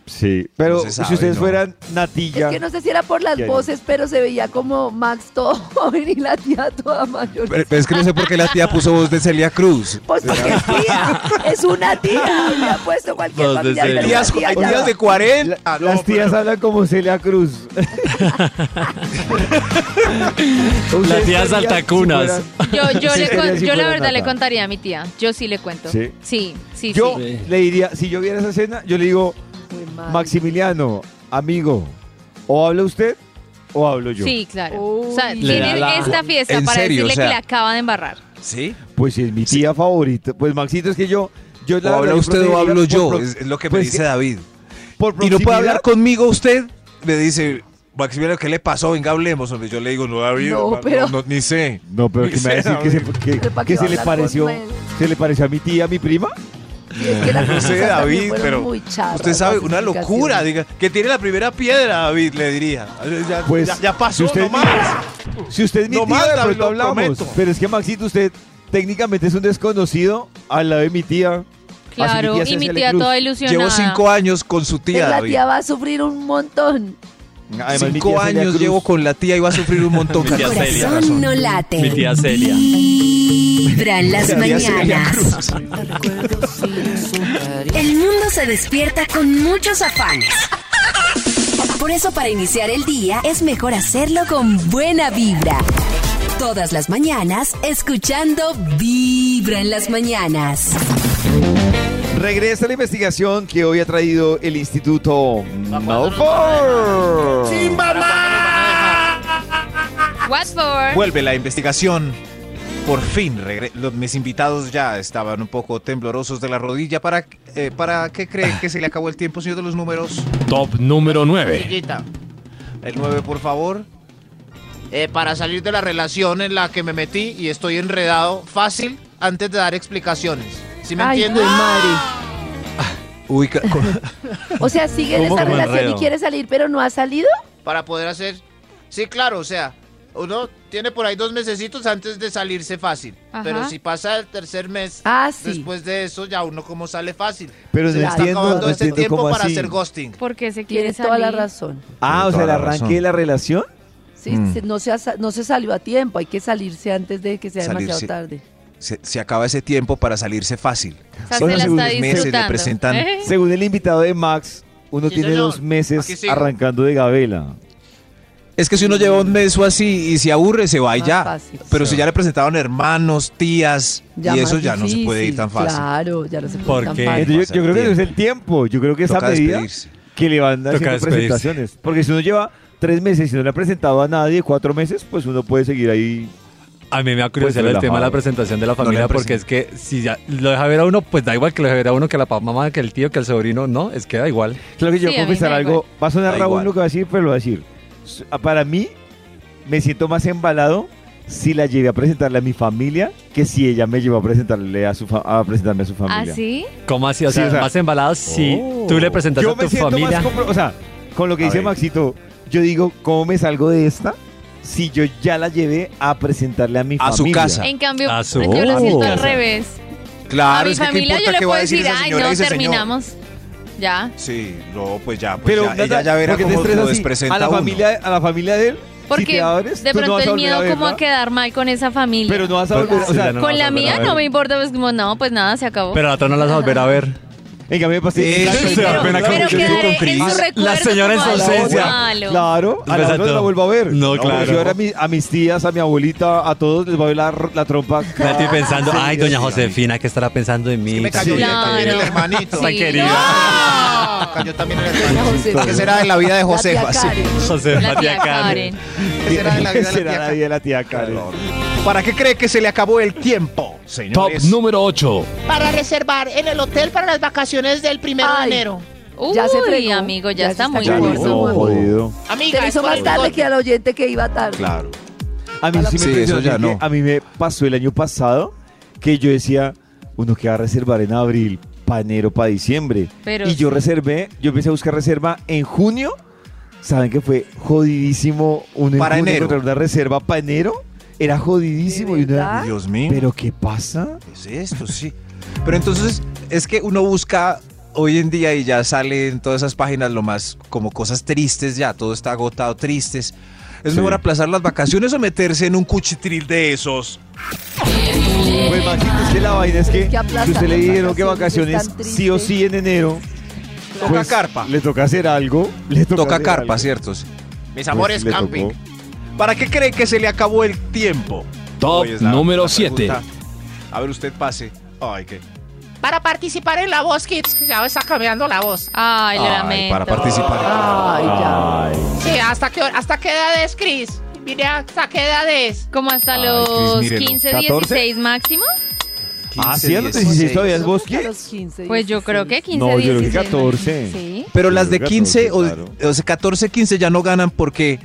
Sí, pero No si ustedes no. fueran Es Natilla, que no sé si era por las voces, pero se veía como Max todo joven y la tía toda mayor. Pero, pero es que no sé por qué la tía puso voz de Celia Cruz. Pues porque es tía, es una tía. Le ha puesto cualquier Voz de Tías, tía hay tías de 40. la- no, las tías pero- hablan como Celia Cruz. La tía saltacunas. Yo, yo, Sí, le sería con- si yo la verdad le contaría a mi tía. Yo sí le cuento. ¿Sí? Sí, sí, Yo sí. le diría, si yo viera esa escena, yo le digo, mal. Maximiliano, amigo, o habla usted o hablo yo. Sí, claro. o sea. Le tiene da la- esta fiesta ¿En para serio? decirle O sea- que le acaba de embarrar. ¿Sí? Pues si es mi tía favorita, pues Maxito es que yo, yo ¿O la verdad, habla yo usted o protegería hablo por yo? pro- Es, es lo que me pues dice que- David. por ¿Y no puede hablar conmigo usted? Me dice, Maximiliano, ¿qué le pasó? Venga, hablemos. hombre. Yo le digo, no, David, No, no, pero- no, ni sé. No, pero Ni que me va a decir que se, que, Pero ¿para que qué se va a le hablar con pareció, él? se le pareció a mi tía, a mi prima. Y es que las No sé, David, pero muy charras, usted sabe, una locura. Diga, que tiene la primera piedra, David, le diría. Ya, Pues, ya, ya pasó, si usted no más. Si usted es mi No tía, más, David, lo hablamos. prometo. Pero es que Maxito, usted técnicamente es un desconocido al lado de mi tía. Claro, Así y se mi tía toda ilusionada. Llevo cinco años con su Pero tía, la David. tía va a sufrir un montón. Además, mi Cinco tía años Cruz. llevo con la tía y va a sufrir un montón. Mi tía. Celia. No late. Mi tía Celia. Vibran las La tía Celia mañanas. El mundo se despierta con muchos afanes. Por eso para iniciar el día es mejor hacerlo con buena vibra. Todas las mañanas escuchando Vibra en las mañanas. Regresa la investigación que hoy ha traído el Instituto Malfoy. What for? Vuelve la investigación. Por fin, los- mis invitados ya estaban un poco temblorosos de la rodilla. ¿Para, eh, ¿Para qué creen que se le acabó el tiempo, señor de los números? Top número 9. Amiguita. El 9, por favor. eh, para salir de la relación en la que me metí y estoy enredado fácil antes de dar explicaciones. ¿Sí me Ay, entiendes? madre. Uy, ca- co- O sea, sigue en ¿Cómo esa relación y enredo? quiere salir, pero no ha salido. Para poder hacer... Sí, claro, o sea, uno tiene por ahí dos mesecitos antes de salirse fácil. Ajá. Pero si pasa el tercer mes, Ah, sí. después de eso ya uno como sale fácil. Pero Se está acabando no ese tiempo para así. hacer ghosting. Porque se quiere Tienes salir. toda la razón. Ah, o sea, el arranque razón. de la relación. Sí, Mm. se- no, se ha sa- no se salió a tiempo, hay que salirse antes de que sea demasiado tarde. se, se acaba ese tiempo para salirse fácil. O sea, se según los meses le presentan- ¿Eh? Según el invitado de Max, uno Sí, tiene señor. dos meses arrancando de gabela. Es que si uno lleva un mes o así y se aburre, se va y ya. fácil. Pero si ya le presentaban hermanos, tías, Ya y eso ya no se puede ir difícil, tan fácil. Claro, ya no se puede ¿Por ir tan fácil. Yo, yo creo que es el tiempo. Yo creo que es a Toca medida despedirse. que le van Toca haciendo despedirse. presentaciones. Porque si uno lleva tres meses y no le ha presentado a nadie, cuatro meses, pues uno puede seguir ahí. A mí me da curiosidad Pues el tema de la presentación de la No familia da porque es que si ya lo deja ver a uno, pues da igual que lo deje ver a uno que la papá, mamá, que el tío, que el sobrino, no, es que da igual. Claro que yo Sí, voy a confesar algo. igual. Va a sonar Raúl lo que va a decir, pero lo va a decir. Para mí, me siento más embalado si la llevé a presentarle a mi familia que si ella me llevó a presentarle a su a presentarme a su ¿Ah, familia. sí? ¿Cómo así? O Sí, sea, o sea- más embalados si Oh. tú le presentas Yo a me tu siento familia. más o sea, con lo que A dice ver. Maxito, yo digo, ¿cómo me salgo de esta? Si yo ya la llevé a presentarle a mi A su familia. casa. En cambio, A su- yo lo siento al revés. a Claro, mi es que qué familia yo le puedo a decir ay, no, señor. Ya. Sí, no, pues ya, pues Pero ya, ella ya verá ¿por qué te cómo estresas lo despresenta a la uno. familia a la familia de él. Porque abres, de no pronto a el miedo como verla, a quedar mal con esa familia. Pero no vas a Pero- volver, o sea, no con la a mía a no me importa, pues como no, pues nada, se acabó. Pero a otro no las vas a volver a ver. En cambio me pasé Sí, exacto, sí, se da pero, pena pero como yo quedaré digo con en su Cris. recuerdo La señora en como su algo ausencia. malo. Claro, a la otra la vuelvo a ver. No, claro. Yo ahora a, mi- a mis tías, a mi abuelita, a todos les voy a ver la, la trompa. Nati pensando, Sí, ay, doña. Josefina, ¿qué estará pensando de mí? Me cayó Sí. bien también el Claro. hermanito. Sí. Me cayó también el hermanito. ¿Qué será de la vida de La tía Josefa? Sí. Karen. Josefa, La tía Karen. Karen. ¿Qué será de la vida de la tía Karen? ¿Para qué cree que se le acabó el tiempo, Top señores? número 8. Para reservar en el hotel para las vacaciones del primero Ay. de enero. Uy, Ya se fregó. amigo, ya, está está muy bueno. jodido. Amiga, hizo por más tarde que al oyente que iba tarde. Claro. A mí sí me eso ya no. A mí me pasó el año pasado que yo decía, uno que va a reservar en abril, para enero, para diciembre. Pero y yo reservé, yo empecé a buscar reserva en junio. ¿Saben que fue jodidísimo uno en Para junio enero. encontrar una reserva para enero? Era jodidísimo. ¿De Y uno era, verdad? Dios mío. ¿Pero qué pasa? ¿Qué es esto? Sí. Pero entonces es que uno busca hoy en día y ya sale en todas esas páginas lo más como cosas tristes ya, todo está agotado, tristes. Es Sí. mejor aplazar las vacaciones o meterse en un cuchitril de esos. Pues Maxito, es que la vaina es que, Es que si usted le dijeron que vacaciones sí o sí en enero, Toca pues, carpa. le toca hacer algo. Le toca, Toca hacer carpa, algo. ¿cierto? Mis Pues, amores, camping. tocó. ¿Para qué cree que se le acabó el tiempo? Top la- número la 7. pregunta. A ver, usted pase. Ay, qué. Para participar en la voz Kids, que ya está cambiando la voz. Ay, Ay, lamento. para participar. Ay, ya. Ay. Sí, ¿hasta qué, hasta qué edad es, Chris? Mire, ¿hasta qué edad es? Como hasta Ay, los mírenlo. 15, 14. 16 máximo. Ah, 15, sí, a los 16 todavía es ¿Cómo bosque. los 15, Pues yo creo que 15, No, yo creo que 16. 14. Sí. Pero las de Yo creo que 15 o, 14, claro. o sea, 14, 15 ya no ganan porque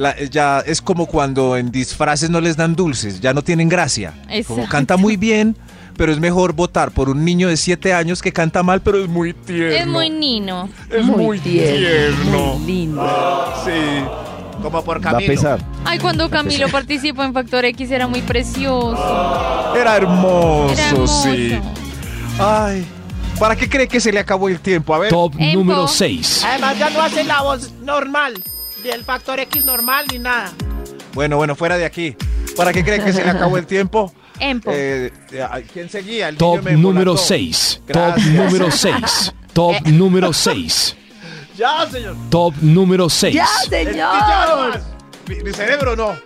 la- ya es como cuando en disfraces no les dan dulces, ya no tienen gracia. Como Exacto. canta muy bien, pero es mejor votar por un niño de 7 años que canta mal, pero es muy tierno. Es muy nino. Es muy, muy tierno, tierno. muy lindo. Sí. Como por Va a Camilo. pesar. Ay, cuando Camilo participó en Factor X era muy precioso. Era hermoso, Era hermoso. sí. Ay. ¿Para qué cree que se le acabó el tiempo? A ver. Top Empo. número 6. Además, ya no hace la voz normal, del factor X normal ni nada. Bueno, bueno, fuera de aquí. ¿Para qué cree que se le acabó el tiempo? Empo. Eh, eh, ¿Quién seguía? El Top niño me número embolató. 6. Top número 6. Top número 6. Ya, señor. Top número 6. ¡Ya, señor! Mi, mi cerebro no.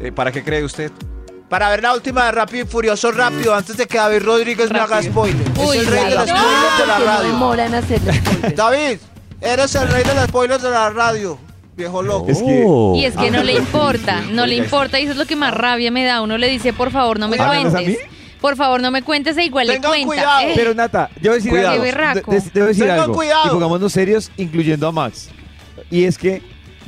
Eh, ¿Para qué cree usted? Para ver la última de Rápido y Furioso rápido, antes de que David Rodríguez me haga spoiler. Uy, es el rey de los spoilers de la no radio. David, eres el rey de los spoilers de la radio, viejo loco. Es que. Y es que no le importa, no le importa y eso es lo que más rabia me da. Uno le dice, por favor, no me ¿Ah, ¿no es a cuentes. mí? Por favor, no me cuentes e igual Tengan le cuenta. cuidado. Eh, Pero Nata, yo voy a decir Cuidado. algo. De- de- debo decir Tengan algo. cuidado. Y pongámonos serios, incluyendo a Max. Y es que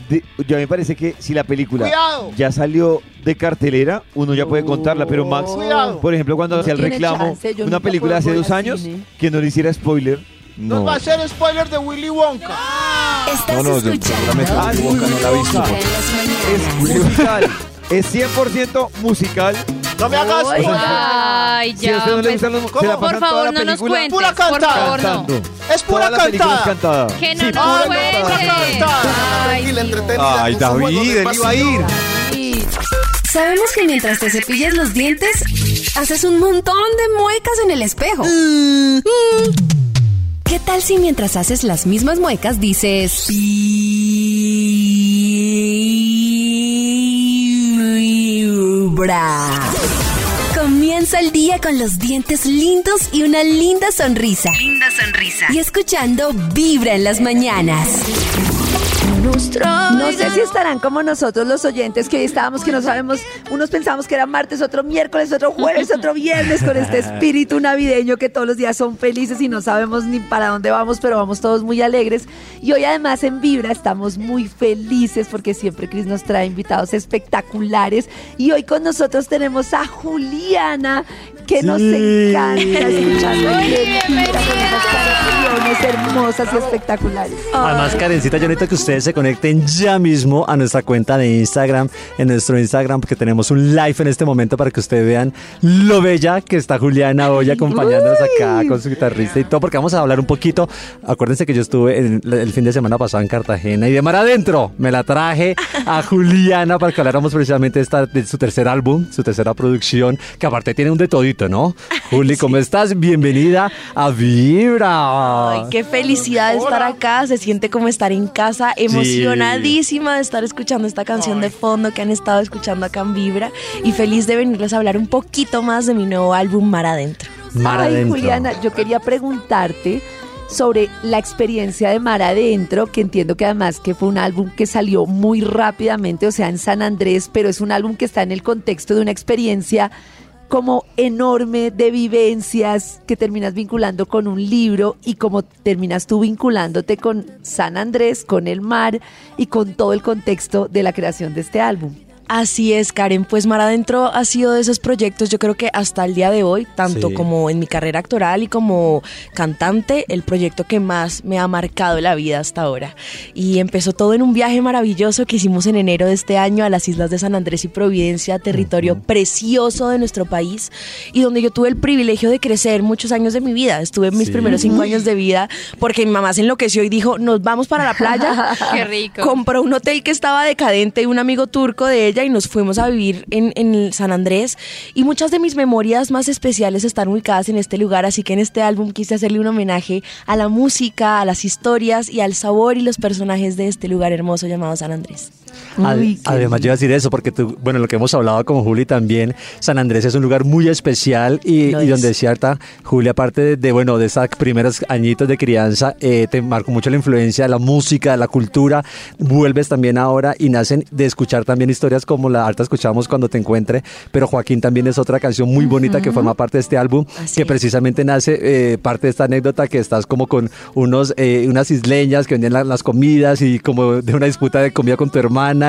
de- yo a mí me parece que si la película Cuidado. ya salió de cartelera, uno ya puede contarla, pero Max, Cuidado. por ejemplo, cuando No hacía el reclamo, chance, una película hace dos años, cine. que no le hiciera spoiler. Nos No. va a hacer spoiler de Willy Wonka. Estás No, no, escuchando Ah, Willy Wonka no la visto. Las Es musical, es 100% musical. No me hagas spoiler. Ay, Si ya. usted no le pues, gustan los ¿cómo? se la por favor, no nos cuentes. Pura Por cantada. favor, no. Es pura Toda película es cantada. cantada. Que no Sí, nos pura cuentes. cantada. Ay, Tranquila, no. entretenida. Ay, David, él iba a ir. Sabemos que mientras te cepillas los dientes, haces un montón de muecas en el espejo. ¿Qué tal si mientras haces las mismas muecas dices... Vibra? Comienza el día con los dientes lindos y una linda sonrisa. Linda sonrisa. Y escuchando Vibra en las mañanas. No sé si estarán como nosotros los oyentes que hoy estábamos que no sabemos, unos pensamos que era martes, otro miércoles, otro jueves, otro viernes con este espíritu navideño que todos los días son felices y no sabemos ni para dónde vamos, pero vamos todos muy alegres. Y hoy además en Vibra estamos muy felices porque siempre Cris nos trae invitados espectaculares y hoy con nosotros tenemos a Juliana que nos encanta bienvenida. esas canciones hermosas y espectaculares. Además, Karencita, yo necesito que ustedes se conecten ya mismo a nuestra cuenta de Instagram, en nuestro Instagram, porque tenemos un live en este momento para que ustedes vean lo bella que está Juliana hoy acompañándonos acá con su guitarrista y todo, porque vamos a hablar un poquito. Acuérdense que yo estuve el, el fin de semana pasado en Cartagena y de mar adentro me la traje a Juliana para que habláramos precisamente de, esta, de su tercer álbum, su tercera producción, que aparte tiene un de todito, ¿no? Juli, ¿cómo estás? Bienvenida a Vibra. Ay, qué felicidad de estar acá, se siente como estar en casa, emocionadísima de estar escuchando esta canción de fondo que han estado escuchando acá en Vibra y feliz de venirles a hablar un poquito más de mi nuevo álbum Mar Adentro. Mar Ay, adentro. Juliana, yo quería preguntarte sobre la experiencia de Mar Adentro, que entiendo que además que fue un álbum que salió muy rápidamente, o sea, en San Andrés, pero es un álbum que está en el contexto de una experiencia como enorme de vivencias que terminas vinculando con un libro y como terminas tú vinculándote con San Andrés, con el mar y con todo el contexto de la creación de este álbum. Así es, Karen. Pues Mar Adentro ha sido de esos proyectos, yo creo que hasta el día de hoy, tanto Sí. como en mi carrera actoral y como cantante, el proyecto que más me ha marcado la vida hasta ahora. Y empezó todo en un viaje maravilloso que hicimos en enero de este año a las islas de San Andrés y Providencia, territorio precioso de nuestro país, y donde yo tuve el privilegio de crecer muchos años de mi vida. Estuve en mis Sí. primeros cinco años de vida porque mi mamá se enloqueció y dijo, nos vamos para la playa. Qué rico. Compró un hotel que estaba decadente, un amigo turco de ella, y nos fuimos a vivir en, en San Andrés. Y muchas de mis memorias más especiales están ubicadas en este lugar, así que en este álbum quise hacerle un homenaje a la música, a las historias y al sabor y los personajes de este lugar hermoso llamado San Andrés. Uy, además, yo iba a decir eso porque tú, bueno, lo que hemos hablado con Juli también, San Andrés es un lugar muy especial y, y donde cierta, Juli, aparte de, de, bueno, de esos primeros añitos de crianza, eh, te marcó mucho la influencia de la música, de la cultura, vuelves también ahora y nacen de escuchar también historias como la harta escuchamos cuando te encuentre, pero Joaquín también es otra canción muy bonita que forma parte de este álbum, Así que precisamente nace eh, parte de esta anécdota que estás como con unos, eh, unas isleñas que vendían la- las comidas y como de una disputa de comida con tu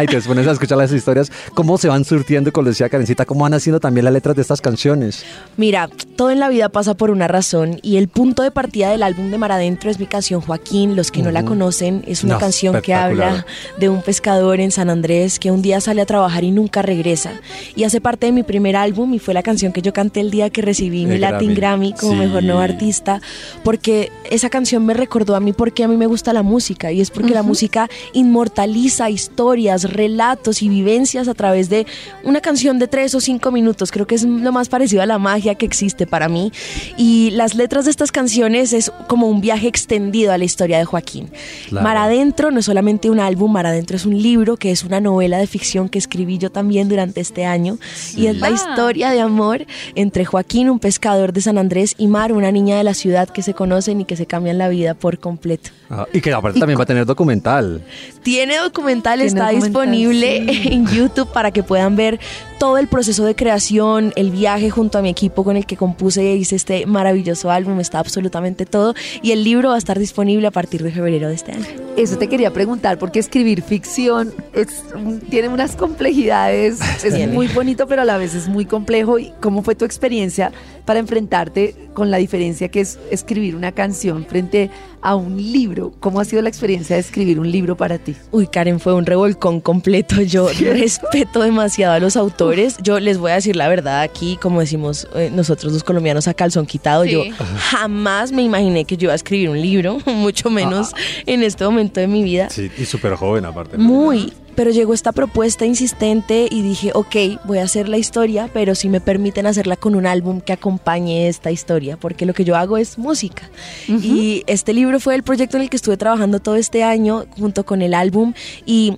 y te pones a escuchar las historias, cómo se van surtiendo, como decía Karencita, cómo van haciendo también las letras de estas canciones. Mira, todo en la vida pasa por una razón y el punto de partida del álbum de Mar Adentro es mi canción Joaquín. Los que no la conocen, es una No, canción que habla de un pescador en San Andrés que un día sale a trabajar y nunca regresa. Y hace parte de mi primer álbum y fue la canción que yo canté el día que recibí mi El Latin Grammy. Grammy como Sí. mejor nuevo artista, porque esa canción me recordó a mí porque a mí me gusta la música y es porque la música inmortaliza historias, relatos y vivencias a través de una canción de tres o cinco minutos. Creo que es lo más parecido a la magia que existe para mí. Y las letras de estas canciones es como un viaje extendido a la historia de Joaquín. Claro. Mar Adentro no es solamente un álbum, Mar Adentro es un libro que es una novela de ficción que escribí yo también durante este año. Y es la Ah. historia de amor entre Joaquín, un pescador de San Andrés, y Mar, una niña de la ciudad que se conocen y que se cambian la vida por completo. Ah, y que aparte también va a tener documental. Tiene documental, Tiene está disponible sí. en YouTube para que puedan ver todo el proceso de creación, el viaje junto a mi equipo con el que compuse y hice este maravilloso álbum, está absolutamente todo. Y el libro va a estar disponible a partir de febrero de este año. Eso te quería preguntar, porque escribir ficción es, tiene unas complejidades, es muy bonito, pero a la vez es muy complejo. ¿Y ¿Cómo fue tu experiencia para enfrentarte con la diferencia que es escribir una canción frente a un libro? ¿Cómo ha sido la experiencia de escribir un libro para ti? Uy, Karen, fue un revolcón completo. Yo respeto demasiado a los autores. Yo les voy a decir la verdad aquí, como decimos eh, nosotros los colombianos a calzón quitado. Sí. Yo jamás me imaginé que yo iba a escribir un libro, mucho menos en este momento de mi vida. Sí, y súper joven aparte. Muy, pero llegó esta propuesta insistente y dije, ok, voy a hacer la historia, pero si me permiten hacerla con un álbum que acompañe esta historia, porque lo que yo hago es música. Y este libro fue el proyecto en el que estuve trabajando todo este año junto con el álbum y...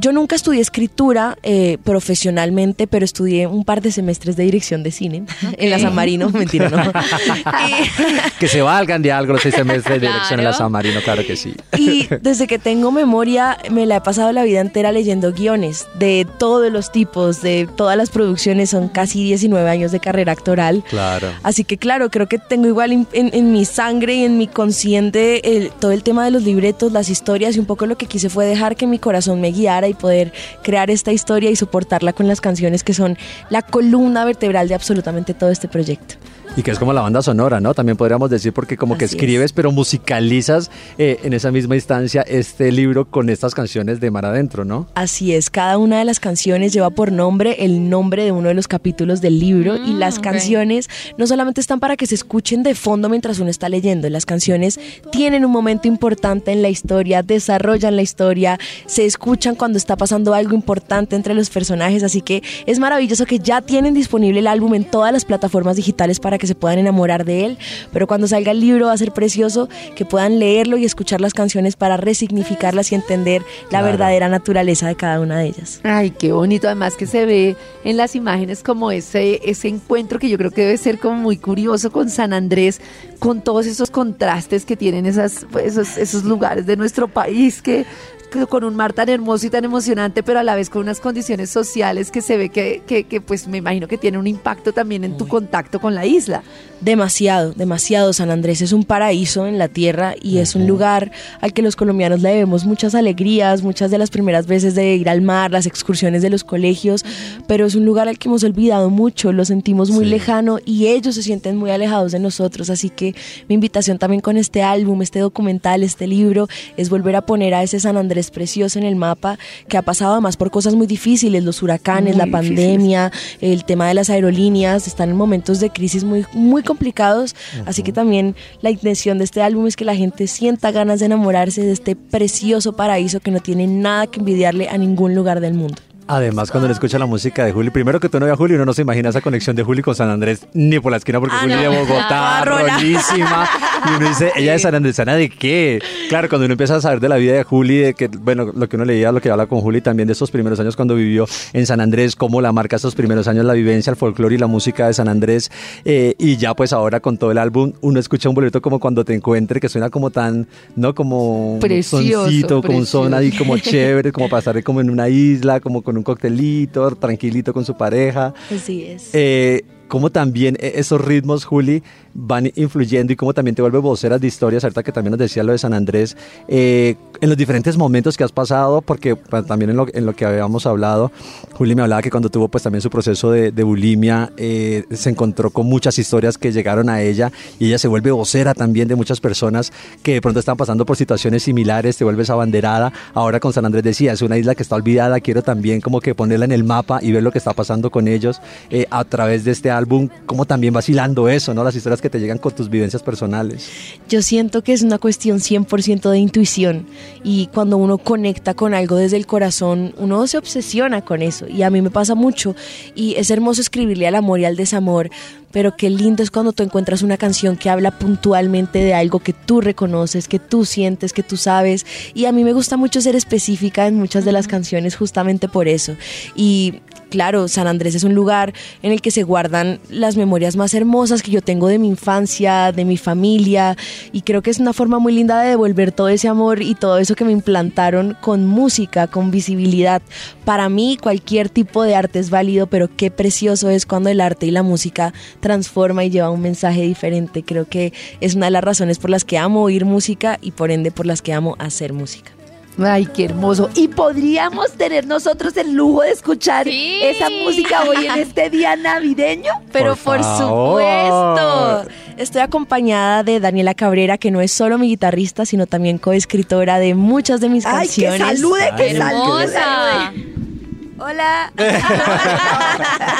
Yo nunca estudié escritura eh, profesionalmente, pero estudié un par de semestres de dirección de cine en la San Marino, mentira, no. Que se valgan de algo los seis semestres de dirección en la. San Marino, claro que sí. Y desde que tengo memoria, me la he pasado la vida entera leyendo guiones de todos los tipos, de todas las producciones. Son casi 19 años de carrera actoral. Claro. Así que claro, creo que tengo igual en, en- en mi sangre y en mi consciente el- todo el tema de los libretos, las historias y un poco lo que quise fue dejar que mi corazón me guiara y poder crear esta historia y soportarla con las canciones que son la columna vertebral de absolutamente todo este proyecto. Y que es como la banda sonora, ¿no? También podríamos decir porque como que es. escribes pero musicalizas eh, en esa misma instancia este libro con estas canciones de Mar Adentro, ¿no? Así es, cada una de las canciones lleva por nombre el nombre de uno de los capítulos del libro y Mm, las ok. canciones no solamente están para que se escuchen de fondo mientras uno está leyendo, las canciones tienen un momento importante en la historia, desarrollan la historia, se escuchan cuando está pasando algo importante entre los personajes, así que es maravilloso que ya tienen disponible el álbum en todas las plataformas digitales para que se puedan enamorar de él, pero cuando salga el libro va a ser precioso que puedan leerlo y escuchar las canciones para resignificarlas y entender la Claro. verdadera naturaleza de cada una de ellas. Ay, qué bonito. Además que se ve en las imágenes como ese, ese encuentro que yo creo que debe ser como muy curioso con San Andrés, con todos esos contrastes que tienen esas, esos, esos lugares de nuestro país que con un mar tan hermoso y tan emocionante, pero a la vez con unas condiciones sociales que se ve que, que, que, pues me imagino que tiene un impacto también en tu contacto con la isla. Demasiado, demasiado. San Andrés es un paraíso en la tierra y es un lugar al que los colombianos le debemos muchas alegrías, muchas de las primeras veces de ir al mar, las excursiones de los colegios, pero es un lugar al que hemos olvidado mucho, lo sentimos muy lejano y ellos se sienten muy alejados de nosotros. Así que mi invitación también con este álbum, este documental, este libro, es volver a poner a ese San Andrés precioso en el mapa que ha pasado además por cosas muy difíciles, los huracanes, Muy la difíciles. pandemia, el tema de las aerolíneas, están en momentos de crisis muy, muy complicados, así que también la intención de este álbum es que la gente sienta ganas de enamorarse de este precioso paraíso que no tiene nada que envidiarle a ningún lugar del mundo. Además, cuando uno escucha la música de Juli, primero que tú no veas a Juli, uno no se imagina esa conexión de Juli con San Andrés ni por la esquina, porque Ah, Juli no. de Bogotá, rola. rolísima. Y uno dice, ¿ella es sanandresana de qué? Claro, cuando uno empieza a saber de la vida de Juli, de que, bueno, lo que uno leía, lo que habla con Juli también de esos primeros años cuando vivió en San Andrés, cómo la marca esos primeros años, la vivencia, el folclore y la música de San Andrés. eh, y ya, pues ahora con todo el álbum, uno escucha un boleto como cuando te encuentre, que suena como tan, ¿no? Como un Precioso, soncito, como un son ahí precioso. como chévere, como pasar como en una isla, como con un coctelito, tranquilito con su pareja. Así es. Eh, cómo también eh, esos ritmos, Juli, van influyendo y cómo también te vuelve voceras de historias, ahorita que también nos decía lo de San Andrés, eh, en los diferentes momentos que has pasado, porque también en lo, en lo que habíamos hablado, Juli me hablaba que cuando tuvo pues también su proceso de, de bulimia, eh, se encontró con muchas historias que llegaron a ella y ella se vuelve vocera también de muchas personas que de pronto están pasando por situaciones similares, te vuelves abanderada, ahora con San Andrés decía, es una isla que está olvidada, quiero también como que ponerla en el mapa y ver lo que está pasando con ellos eh, a través de este álbum, como también vacilando eso, ¿no? Las historias que te llegan con tus vivencias personales. Yo siento que es una cuestión 100% de intuición y cuando uno conecta con algo desde el corazón, uno se obsesiona con eso y a mí me pasa mucho y es hermoso escribirle al amor y al desamor, pero qué lindo es cuando tú encuentras una canción que habla puntualmente de algo que tú reconoces, que tú sientes, que tú sabes y a mí me gusta mucho ser específica en muchas de las canciones justamente por eso y claro, San Andrés es un lugar en el que se guardan las memorias más hermosas que yo tengo de mi infancia, de mi familia, y creo que es una forma muy linda de devolver todo ese amor y todo eso que me implantaron con música, con visibilidad. Para mí cualquier tipo de arte es válido, pero qué precioso es cuando el arte y la música transforma y lleva un mensaje diferente. Creo que es una de las razones por las que amo oír música y por ende por las que amo hacer música. Ay, qué hermoso. Y podríamos tener nosotros el lujo de escuchar Sí. esa música hoy en este día navideño. Pero Por supuesto. Estoy acompañada de Daniela Cabrera, que no es solo mi guitarrista, sino también coescritora de muchas de mis Ay, que canciones. salude, que salude. Hola.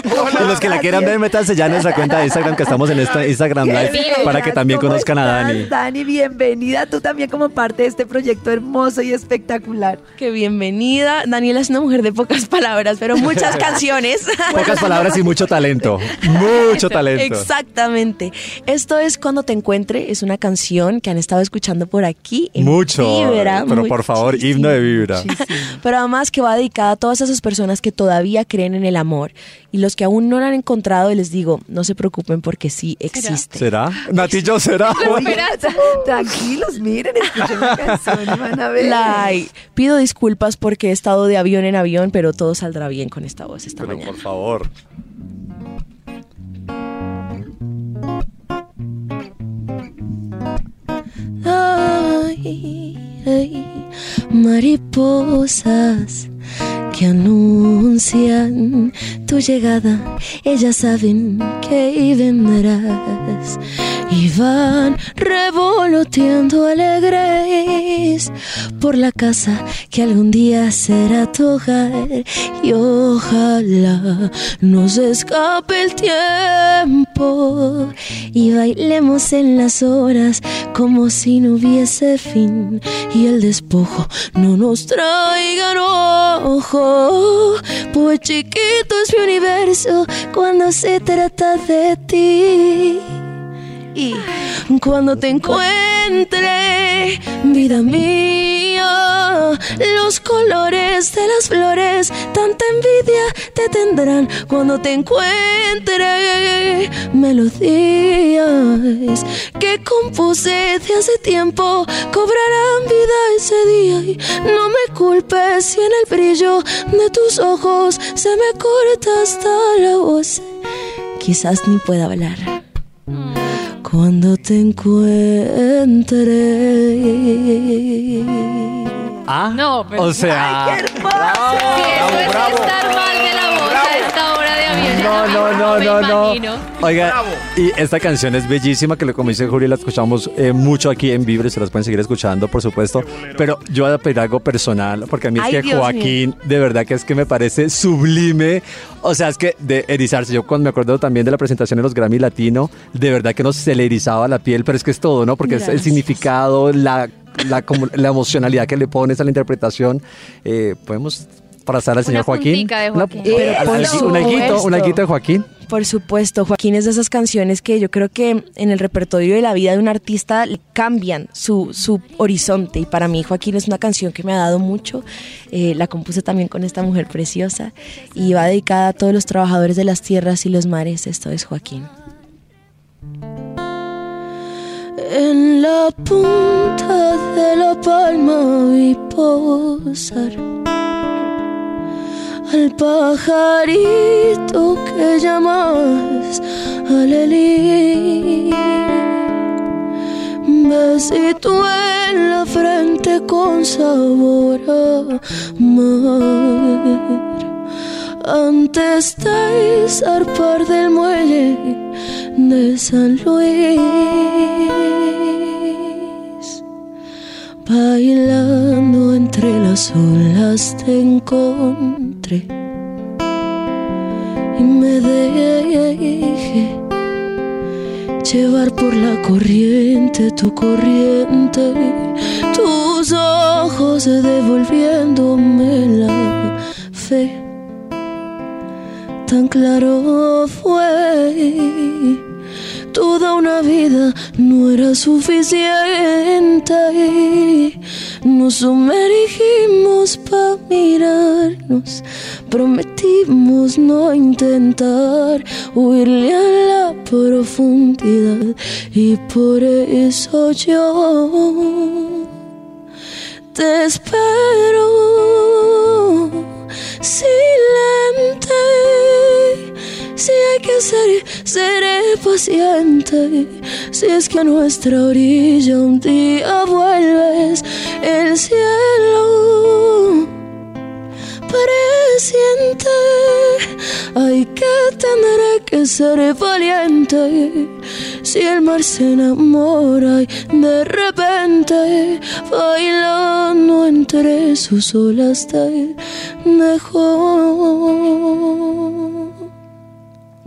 Y los que la quieran ver, métanse ya en nuestra cuenta de Instagram, que estamos en esta Instagram Live, para que también ¿Cómo conozcan a Dani. Dani, bienvenida. Tú también como parte de este proyecto hermoso y espectacular. Qué bienvenida. Daniela es una mujer de pocas palabras, pero muchas canciones. Pocas palabras y mucho talento. Mucho talento. Exactamente. Esto es Cuando te encuentre, es una canción que han estado escuchando por aquí. en Mucho. Vibra, Pero por favor, himno de vibra. muchísimo. Pero además que va dedicada a todas esas personas que todavía creen en el amor y los que aún no lo han encontrado, y les digo, no se preocupen porque sí existe. ¿Será? Natillo, ¿será? Oiga, tranquilos, miren, escuchen la canción van a ver. Pido disculpas porque he estado de avión en avión, pero todo saldrá bien con esta voz esta Pero mañana. por favor. Ay, ay, mariposas que anuncian tu llegada, ellas saben que vendrás y van revoloteando alegres por la casa que algún día será tu hogar. Y ojalá nos escape el tiempo y bailemos en las horas como si no hubiese fin y el despojo no nos traiga enojo pues chiquito es mi universo cuando se trata de ti y cuando te encuentre, vida mía, los colores de las flores, tanta envidia te tendrán cuando te encuentre. Melodías que compuse de hace tiempo cobrarán vida ese día y no me culpes si en el brillo de tus ojos se me corta hasta la voz. Quizás ni pueda hablar cuando te encuentre. Ah, No, pero- o sea, Si eso es estar mal de la no, no, no, no, no. Oiga, y esta canción es bellísima, que como dice Juli, la escuchamos eh, mucho aquí en Vibre, se las pueden seguir escuchando, por supuesto. Pero yo voy a pedir algo personal, porque a mí es Ay, que Dios Joaquín, de verdad que es que me parece sublime. O sea, es que de erizarse, yo cuando me acuerdo también de la presentación de los Grammy Latino, de verdad que no se le erizaba la piel, pero es que es todo, ¿no? Porque es el Gracias. significado, la, la, como- la emocionalidad que le pones a la interpretación. Eh, Podemos pasar al señor Joaquín. de al- al- un alguito, un supuesto. alguito de Joaquín. Por supuesto, Joaquín es de esas canciones que yo creo que en el repertorio de la vida de un artista cambian su, su horizonte. Y para mí Joaquín es una canción que me ha dado mucho. Eh, la compuse también con esta mujer preciosa y va dedicada a todos los trabajadores de las tierras y los mares. Esto es Joaquín. En la punta de la palma vi posar al pajarito que llamas Alelí. Besito en la frente con sabor a mar. Antes de zarpar del muelle de San Luis. Bailando entre las olas te encontré y me dejé llevar por la corriente, tu corriente, tus ojos devolviéndome la fe. Tan claro fue Toda una vida no era suficiente. Nos sumergimos para mirarnos. Prometimos no intentar huirle a la profundidad. Y por eso yo te espero silente. Si hay que ser, seré paciente. Si es que a nuestra orilla un día vuelves el cielo. Presiente, hay que tendré que ser valiente. Si el mar se enamora y de repente bailando entre sus olas te dejó.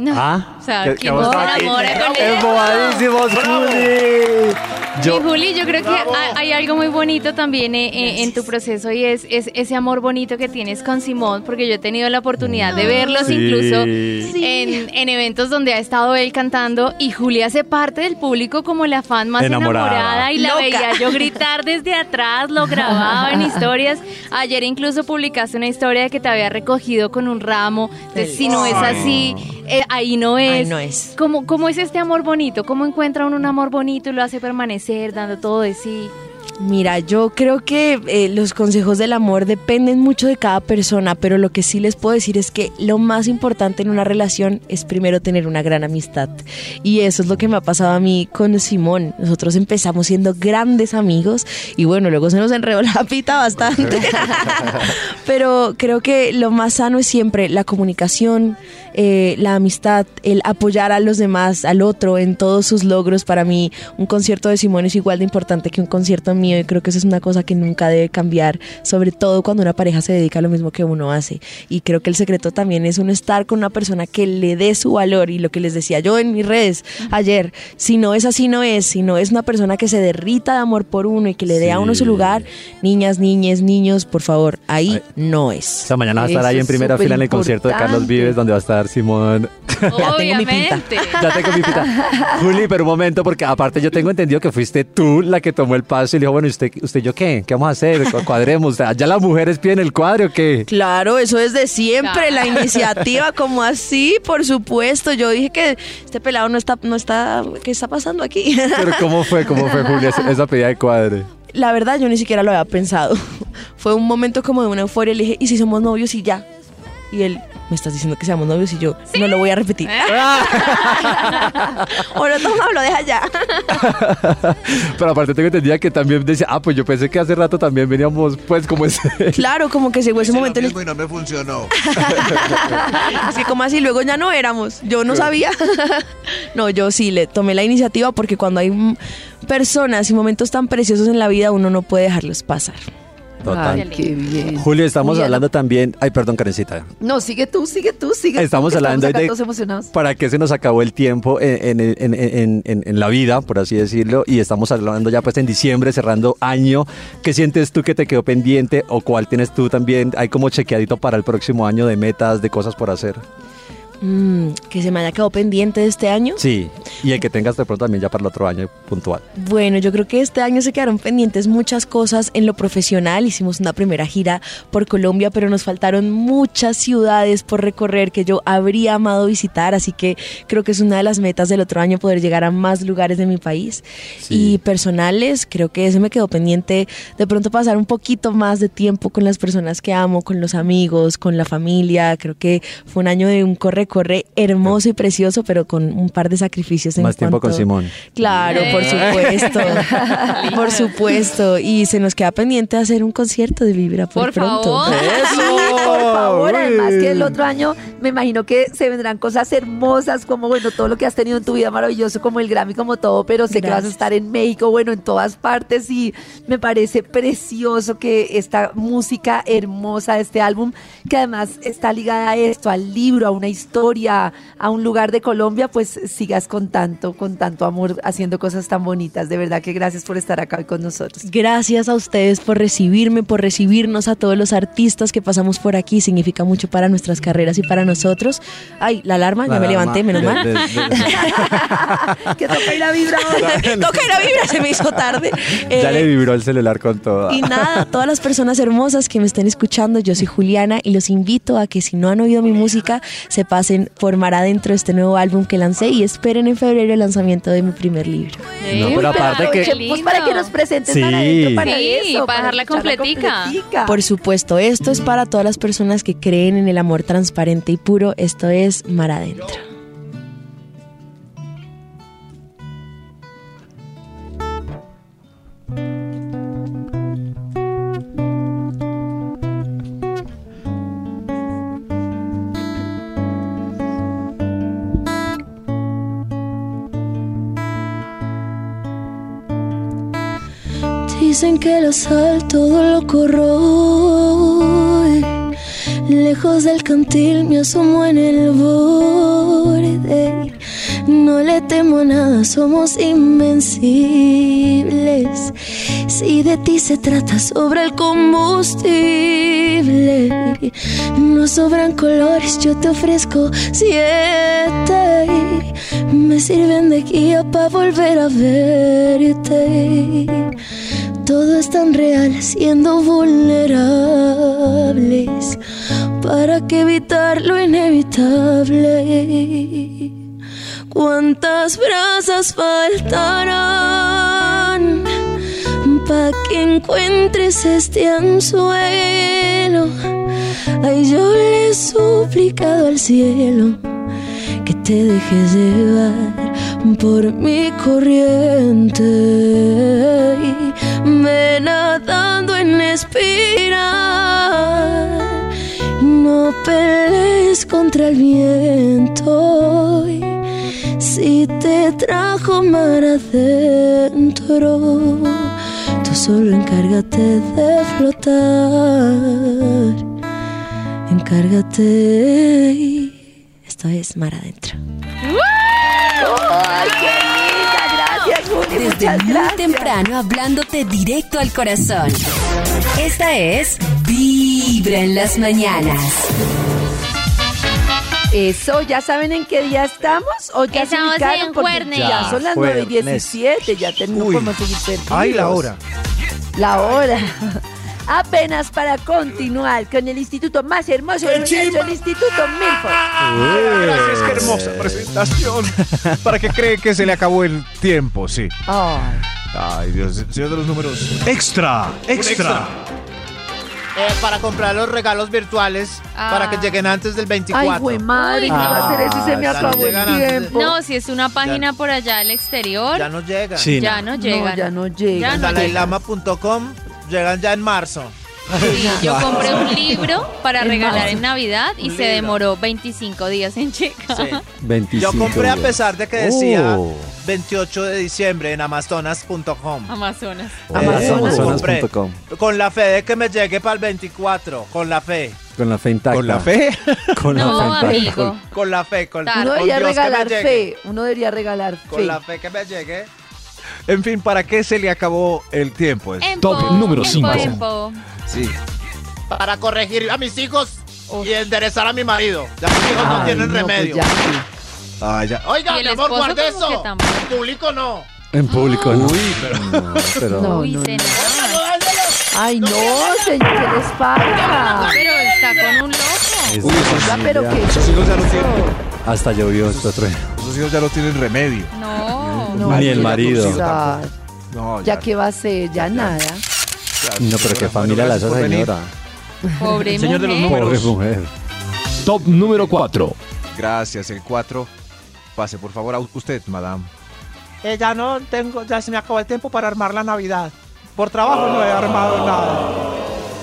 No. Ah, o sea, que- ¿quién que no se vamos aquí. enamora con él? ¡Embobadísimos, Juli! Yo- Y Juli, yo creo que hay, hay algo muy bonito también eh, eh, en tu proceso y es, es ese amor bonito que tienes con Simón, porque yo he tenido la oportunidad de verlos Sí. incluso en, en eventos donde ha estado él cantando y Juli hace parte del público como la fan más Enamorada. enamorada, y la Loca. veía yo gritar desde atrás, lo grababa en historias. Ayer incluso publicaste una historia de que te había recogido con un ramo, de si no es así, eh, ahí no es. Ahí no es. ¿Cómo, ¿Cómo es este amor bonito? ¿Cómo encuentra uno un amor bonito y lo hace permanecer dando todo de sí? Mira, yo creo que eh, los consejos del amor dependen mucho de cada persona, pero lo que sí les puedo decir es que lo más importante en una relación es primero tener una gran amistad. Y eso es lo que me ha pasado a mí con Simón. Nosotros empezamos siendo grandes amigos y bueno, luego se nos enredó la pita bastante. pero creo que lo más sano es siempre la comunicación, eh, la amistad, el apoyar a los demás, al otro en todos sus logros. Para mí, un concierto de Simón es igual de importante que un concierto mío y creo que eso es una cosa que nunca debe cambiar, sobre todo cuando una pareja se dedica a lo mismo que uno hace. Y creo que el secreto también es uno estar con una persona que le dé su valor y lo que les decía yo en mis redes ayer, si no es así, no es, si no es una persona que se derrita de amor por uno y que le dé a uno su Sí. lugar, niñas, niñes, niños, por favor, ahí no es. O sea, mañana va a estar ahí en primera fila en el concierto de Carlos. Vives, donde va a estar Simón. tengo mi pinta. Ya tengo mi pita. Juli, pero un momento, porque aparte yo tengo entendido que fuiste tú la que tomó el paso y le dijo, bueno, ¿y usted, usted y yo qué? ¿Qué vamos a hacer? Cu- Cuadremos. ¿Ya las mujeres piden el cuadro o qué? Claro, eso es de siempre, Claro. la iniciativa, como así, por supuesto. Yo dije que este pelado no está, no está, ¿qué está pasando aquí? Pero ¿cómo fue? ¿Cómo fue, Juli, esa, pedida de cuadre? La verdad, yo ni siquiera lo había pensado. Fue un momento como de una euforia. Le dije, ¿y si somos novios y ya? Y él, ¿me estás diciendo que seamos novios? Y yo, no lo voy a repetir. o no, toma, lo deja ya. Pero aparte tengo entendido que también decía, ah, pues yo pensé que hace rato también veníamos, pues, como ese... claro, como que llegó ese lo momento en el mismo y no me funcionó. Es que como así, luego ya no éramos. Yo no sabía. no, yo sí le tomé la iniciativa porque cuando hay personas y momentos tan preciosos en la vida, uno no puede dejarlos pasar. Total. Ay, qué bien. Julio, estamos hablando también... Ay, perdón, Karencita. No, sigue tú, sigue tú, sigue tú, Estamos que hablando acá de- todos emocionados. ¿Para qué se nos acabó el tiempo en- en la vida, por así decirlo? Y estamos hablando ya pues en diciembre, cerrando año. ¿Qué sientes tú que te quedó pendiente o cuál tienes tú también? Hay como chequeadito para el próximo año de metas, de cosas por hacer. Mm, que se me haya quedado pendiente de este año. Sí, y el que tengas de pronto también ya para el otro año puntual. Bueno, yo creo que este año se quedaron pendientes muchas cosas en lo profesional. Hicimos una primera gira por Colombia, pero nos faltaron muchas ciudades por recorrer que yo habría amado visitar. Así que creo que es una de las metas del otro año poder llegar a más lugares de mi país. Sí. Y personales, creo que ese me quedó pendiente de pronto pasar un poquito más de tiempo con las personas que amo, con los amigos, con la familia. Creo que fue un año de un corre-corre hermoso y precioso, pero con un par de sacrificios en Más tiempo con Simón. Claro, por Eh. supuesto. por supuesto. Y se nos queda pendiente hacer un concierto de Vibra por, Por pronto. favor. Por favor, además que el otro año me imagino que se vendrán cosas hermosas como bueno, todo lo que has tenido en tu vida maravilloso como el Grammy como todo, pero sé que vas a estar en México, bueno, en todas partes y me parece precioso que esta música hermosa de este álbum que además está ligada a esto, al libro, a una historia, a un lugar de Colombia, pues sigas contando tanto, con tanto amor, haciendo cosas tan bonitas. De verdad que gracias por estar acá hoy con nosotros. Gracias a ustedes por recibirme, por recibirnos a todos los artistas que pasamos por aquí. Significa mucho para nuestras carreras y para nosotros. Ay, la alarma, ya me levanté, menos mal. De- de- de- que toca ir a vibra Toca ir a vibra, se me hizo tarde. ya Eh, le vibró el celular con todo. Y nada, todas las personas hermosas que me estén escuchando, yo soy Juliana y los invito a que si no han oído mi música, se pasen por Mar Adentro, este nuevo álbum que lancé y esperen en febrero el lanzamiento de mi primer libro. No, pero aparte que- Aprovechemos para que nos presentes Sí. para adentro, para Sí, eso, para dejarla escucharla completica. completica. Por supuesto, esto es para todas las personas que creen en el amor transparente y puro. Esto es Mar Adentro. Que la sal todo lo corroe. Lejos del cantil me asomo en el borde. No le temo nada, somos invencibles. Si de ti se trata sobre el combustible, no sobran colores, yo te ofrezco siete. Me sirven de guía para volver a verte. Todo es tan real siendo vulnerables. ¿Para que evitar lo inevitable? ¿Cuántas brasas faltarán para que encuentres este anzuelo? Ay, yo le he suplicado al cielo que te dejes llevar por mi corriente. Ve nadando en espiral. No pelees contra el viento. Si te trajo mar adentro, tú solo encárgate de flotar. Encárgate. Esto es mar adentro. Gracias, Juli. Desde Muchas muy gracias. temprano hablándote directo al corazón. Esta es Vibra en las mañanas. Eso, ¿ya saben en qué día estamos? ¿O ya se Estamos ubicaron? en Porque. Ya son las 9 y Jueves. 17, ya tenemos Uy. como seguir perdidos. Ay, la hora. La hora. Apenas para continuar con el instituto más hermoso del universo, el Instituto Milford. Gracias, qué hermosa presentación. ¿Para qué cree que se le acabó el tiempo? Sí. Ay. Ay, Dios, señor de los números. Extra, extra. Eh, para comprar los regalos virtuales para que Ah. lleguen antes del 24. Ay, güey, madre, ¿qué va a hacer eso? Se me Ah, ya acabó no el tiempo. No, si es una página por allá al exterior, Ya no llegan. Sí, ya no. No, ya no llegan. Ya no Dalailama.com llegan ya en marzo. Sí, yo compré un libro para En regalar marzo. en Navidad y se demoró 25 días en llegar. Sí. 25 Yo compré a pesar de que decía Oh. 28 de diciembre en amazonas.com. Amazonas. Oh, Amazonas. Amazonas.com. Con la fe de que me llegue para el 24. Con la fe. Con la fe intacta. ¿Con la fe? Con la No, fe intacta. amigo. Con la fe. Con, Uno Uno con debería Dios que me regalar fe. Uno debería regalar Con fe. la fe que me llegue. En fin, ¿para qué se le acabó el tiempo? Es- Empo, Top número empo, cinco. empo. Sí. Para corregir a mis hijos y enderezar a mi marido. Ya mis hijos no tienen no, pues remedio. ya. Ah, ya. Oiga, mi amor, guarde eso. En público no. En público, ¿no? Uy, pero. No, pero... No, no. Ay, no, señor, ¿qué les pasa? Pero está con un loco. Uy, esos, Ya, pero qué. esos hijos ya no tienen. Hasta llovió esto trueno. Esos hijos ya no tienen remedio. No. No, Ni el marido. No, Ya que va a ser, ya nada. No, pero qué familia la esa señora. Pobre Señor de los mujer. Pobre números. mujer. Top número 4. Gracias, el 4. Pase, por favor, a usted, madame. Eh, ya no tengo, ya se me acabó el tiempo para armar la Navidad. Por trabajo no he armado nada.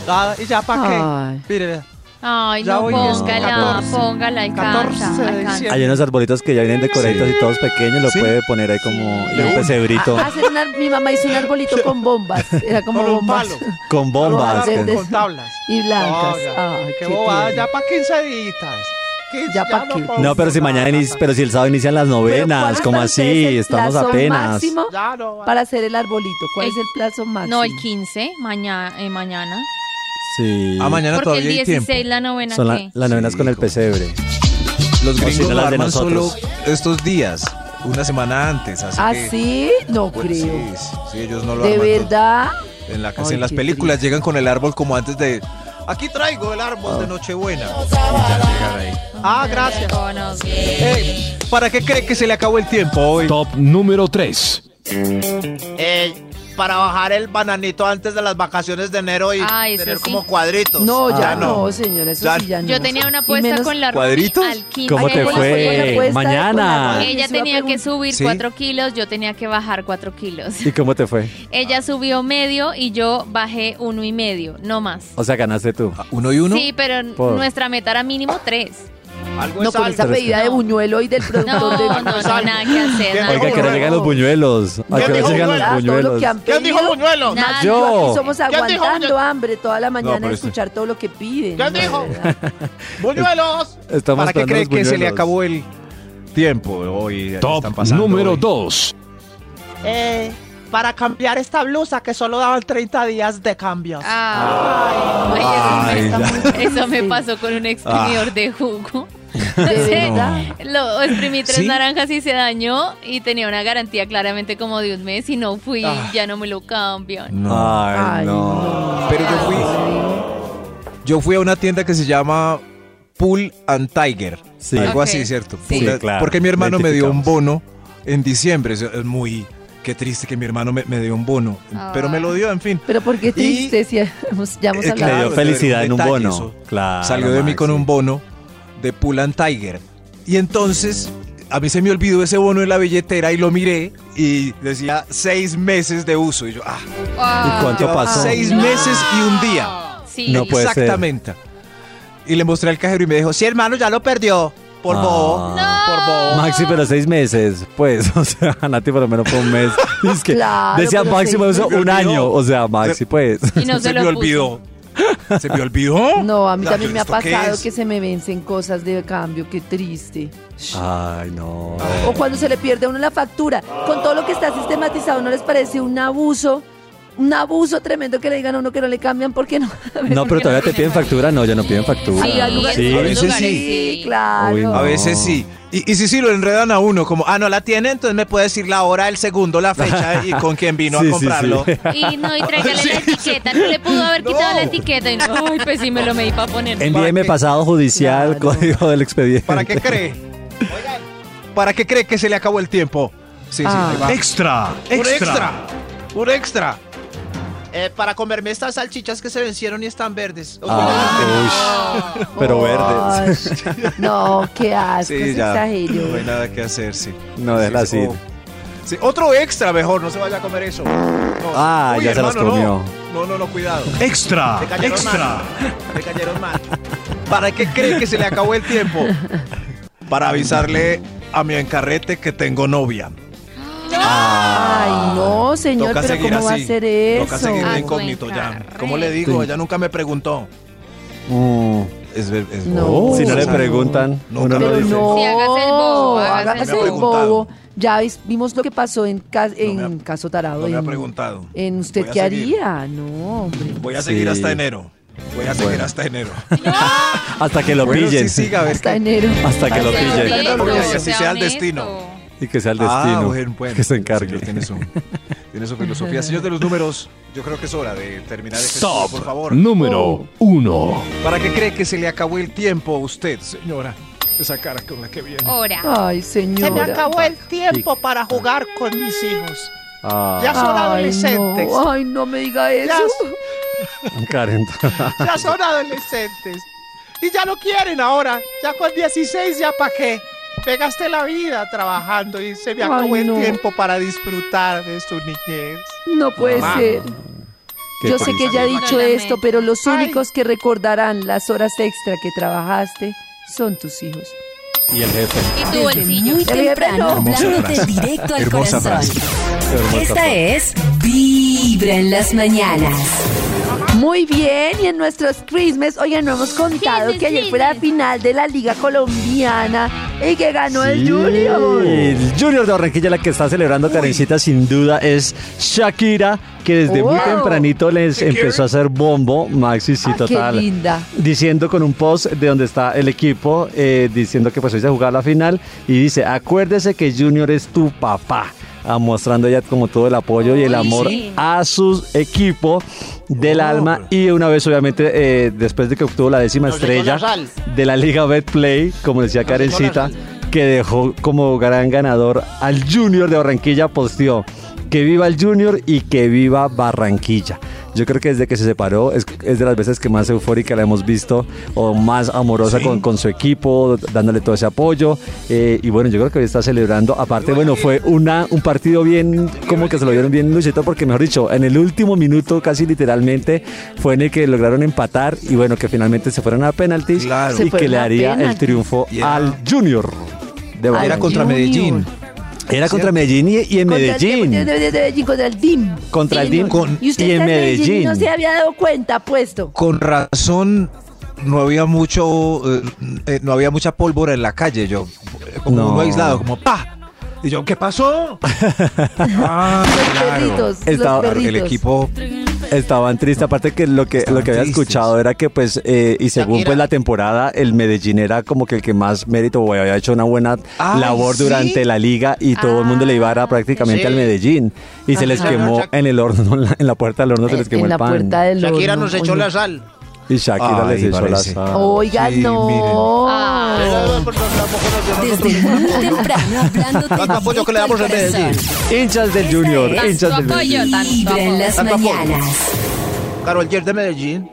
Nada, y ya para qué. Mire, Ay, Ya no, hoy es póngala, 14. póngala, 14 alcanza, de alcanza. diciembre. Hay unos arbolitos que ya vienen decoraditos y todos pequeños, lo Sí. puede poner ahí como y un pesebrito Ah, hacer un ar- mi mamá hizo un arbolito con bombas. Era como Con un bombas. palo. con bombas. Que- con tablas. Y blancas. Oiga, Ay, qué qué bobada, tierno. ya para 15 días. Ya pa' qué. No, pero si mañana inicia, pero si el sábado inician las novenas, Pero ¿cómo ¿cuál es para así? el Estamos plazo apenas. máximo Ya no. para hacer el arbolito. ¿Cuál El- es el plazo máximo? No, el 15, mañana. Eh, mañana. Sí. Ah, mañana Porque todavía el hay tiempo. 16 la novena Son la- ¿qué? las novenas con el pesebre. Los si gringos no, lo las de arman solo nosotros. estos días, una semana antes. Así ¿Ah, que, sí? No pues, creo. sí, sí, ellos no lo ¿De arman verdad? En, la, Ay, en las qué películas triste. llegan con el árbol como antes de... Aquí traigo el árbol de Nochebuena. Y ya llegan ahí. Ah, gracias. Eh, ¿Para qué cree que se le acabó el tiempo hoy? Top número 3. Eh, para bajar el bananito antes de las vacaciones de enero y Ah, tener sí. como cuadritos. No, ya Ah, no, eso Ya- sí ya no. Yo tenía una apuesta con la ¿Cuadritos? al 15. ¿Cómo te Ay, ¿cuál fue Mañana. Ella tenía que subir ¿Sí? 4 kilos, yo tenía que bajar 4 kilos. ¿Y cómo te fue? Ella subió medio y yo bajé uno y medio, no más. O sea, ganaste tú. ¿Uno y uno? Sí, pero Por- nuestra meta era mínimo 3. Algo No, es con algo. esa pedida de No. buñuelo y del productor No, de no, no, nada que hacer. ¿Quién nada Oiga, que que no llegan los buñuelos. ¿A qué hora dijo llegan los Ah, todo lo buñuelos? que han ¿Quién dijo pedido. buñuelo? Nada. Yo. Aquí somos ¿Quién dijo aguantando buñuelo? hambre toda la mañana pero a este- escuchar todo lo que piden. ¿Quién No, dijo? de verdad. ¡Buñuelos! Estamos ¿Para qué esperando cree los que se le buñuelos. acabó el tiempo hoy? Top número hoy. 2. Eh, para cambiar esta blusa que solo daban 30 días de cambios. Ay, ay, Ay, eso, me, eso me pasó con un exprimidor de jugo. Verdad. Lo exprimí tres ¿Sí? naranjas y se dañó y tenía una garantía claramente como de un mes y no fui, Ah. ya no me lo cambian. No. Ay, Ay, no. Pero yo fui, yo fui a una tienda que se llama Pool and Tiger. Sí. Algo así, ¿cierto? Sí. Pool- Sí, claro. Porque mi hermano me dio un bono en diciembre. Es, muy... Qué triste que mi hermano me, me dio un bono. Ah. Pero me lo dio, en fin. Pero por qué triste si hemos- ya hemos Eh, Le dio felicidad en un bono. Claro. Salió de mí con un bono de Pool and Tiger. Y entonces a mí se me olvidó ese bono en la billetera y lo miré y decía seis meses de uso. Y yo, ah, ¿Y cuánto pasó? seis meses y un día. Sí. No puede ser. Exactamente. Y le mostré al cajero y me dijo, sí, hermano, ya lo perdió. Por Ah. bobo. Por bobo. Maxi, pero seis meses, pues, o sea, Nati por lo menos fue un mes. Es que Claro, decía máximo un olvidó. año, o sea, Maxi, pues. Y no se, se lo me puso. olvidó. ¿Se me olvidó? No, a mí también me ha ¿esto qué pasado que se me vencen cosas de cambio, qué triste. Ay, no. O cuando se le pierde a uno la factura. Con todo lo que está sistematizado, ¿no les parece un abuso? Un abuso tremendo que le digan a uno que no le cambian porque no. No, pero todavía te piden factura, no, ya no piden factura. Sí, hay lugares Sí. A veces sí. Sí, claro. Uy, no. A veces sí. Y, y si sí lo enredan a uno, como, ah, no la tiene, entonces me puede decir la hora, el segundo, la fecha y con quién vino Sí, sí, a comprarlo. sí. Y no, y tráigale la etiqueta. No le pudo haber quitado la etiqueta. Y no, ay, pues sí me lo medí para poner. Envíeme pasado judicial, Claro. código del expediente. ¿Para qué cree? Oigan, ¿para qué cree que se le acabó el tiempo? Sí, sí, Ah. ahí va. Extra. Un extra. Extra. Un extra. Eh, para comerme estas salchichas que se vencieron y están verdes. Ah, uy, pero verdes. No, qué asco, Sí, ya. No hay nada que hacer, sí. No, déjala Sí, sí, así. Sí, otro extra mejor, no se vaya a comer eso. No. Ah, Uy, ya se las comió. No, no, no, no, cuidado. Extra. Extra. mal. Me cayeron mal. ¿Para qué cree que se le acabó el tiempo? Para avisarle a mi encarrete que tengo novia. Ay, no, señor, Toca pero ¿cómo va a ser eso? Toca seguir de incógnito ya. ¿Cómo le digo? Sí. Ella nunca me preguntó. Mm, Es, ver- es No. bobo. si no le no. preguntan, Nunca uno no dice. no, Sí, hágase el bobo, hágase el bobo. Ya vimos lo que pasó en, ca- en me ha- caso tarado. No me ha preguntado. En usted qué seguir. haría, no, hombre. Voy a seguir Sí. hasta enero. Voy a seguir Bueno. hasta enero. Hasta que lo Bueno, pillen. sí, siga, Hasta enero. Hasta que lo pillen. así sea el destino. Y que sea el Ah, destino. bueno, bueno. que se encargue. señor Tiene su, tiene su filosofía. Señor de los números, yo creo que es hora de terminar este estudio, Top por favor. número 1. ¿Para qué cree que se le acabó el tiempo a usted, señora? Esa cara con la que viene. Ahora. Ay, señora. Se me acabó el tiempo para jugar con mis hijos. Ah, Ya son Ay, adolescentes. no, ay, no me diga eso. Karen. Ya son adolescentes. Y ya no quieren ahora. Ya con 16, ¿ya para qué? Pegaste la vida trabajando y se me Ay, acabó el no. tiempo para disfrutar de su niñez. No puede Mamá. ser. Qué Yo sé que ya he dicho esto, pero los Ay. únicos que recordarán las horas extra que trabajaste son tus hijos. Y el jefe. Y tu bolsillo. muy El temprano, hablándote directo al Hermosa corazón. Esta frase. es Vibra en las mañanas. Muy bien, y en nuestros Christmas, oye, no hemos contado que ayer fue la final de la Liga Colombiana y que ganó el Junior. El Junior de Barranquilla, la que está celebrando Karencita, sin duda, es Shakira, que desde muy Wow. tempranito les empezó a hacer bombo. Maxi, sí, Ah, qué total. linda. Diciendo con un post de donde está el equipo, eh, diciendo que pues hoy se jugar la final. Y dice: Acuérdese que Junior es tu papá. Ah, mostrando ya como todo el apoyo y el amor sí. a su equipo del alma. Y una vez, obviamente, eh, después de que obtuvo la décima estrella de la Liga Betplay, como decía Karencita, que dejó como gran ganador al Junior de Barranquilla, posteó que viva el Junior y que viva Barranquilla. Yo creo que desde que se separó es, es de las veces que más eufórica la hemos visto o más amorosa con, con su equipo, dándole todo ese apoyo. eh, y bueno, yo creo que hoy está celebrando. Aparte, bueno, fue una, un partido bien, como que se lo vieron bien luchito, porque mejor dicho, en el último minuto, casi literalmente, fue en el que lograron empatar y bueno, que finalmente se fueron a penaltis Claro. Y que le haría el triunfo al Junior. De. Era contra Junior. Medellín. Era contra Medellín y, y en Contra el- Medellín. de- de- de- de Medellín, contra el DIM. Contra el DIM con- y usted y en Medellín Medellín. no se había dado cuenta, puesto. Con razón no había mucho, eh, eh, no había mucha pólvora en la calle. Yo, eh, como No. uno aislado, como pa. Y yo, ¿qué pasó? ah, Los claro. perritos, Estaba- los perritos. El equipo Estaban tristes, aparte que lo que, Estaban lo que había tristes. escuchado era que pues, eh, y según Shakira. pues la temporada, el Medellín era como que el que más mérito o había hecho una buena Ay, labor ¿sí? durante la liga y todo el mundo le iba a dar prácticamente Sí. al Medellín y se les quemó en el horno, en la, en la puerta del horno se les quemó en el la pan. puerta del Shakira horno. nos echó Oye. la sal. Y Shakira Ay, les echó la sal. Oigan, Sí, no. Desde muy temprano hablando Tanto apoyo que le damos en Medellín. Hinchas del Junior, hinchas Tanto del apoyo, tanto Vibra en apoyo. las Tanto apoyo. mañanas. Carol Yer de Medellín.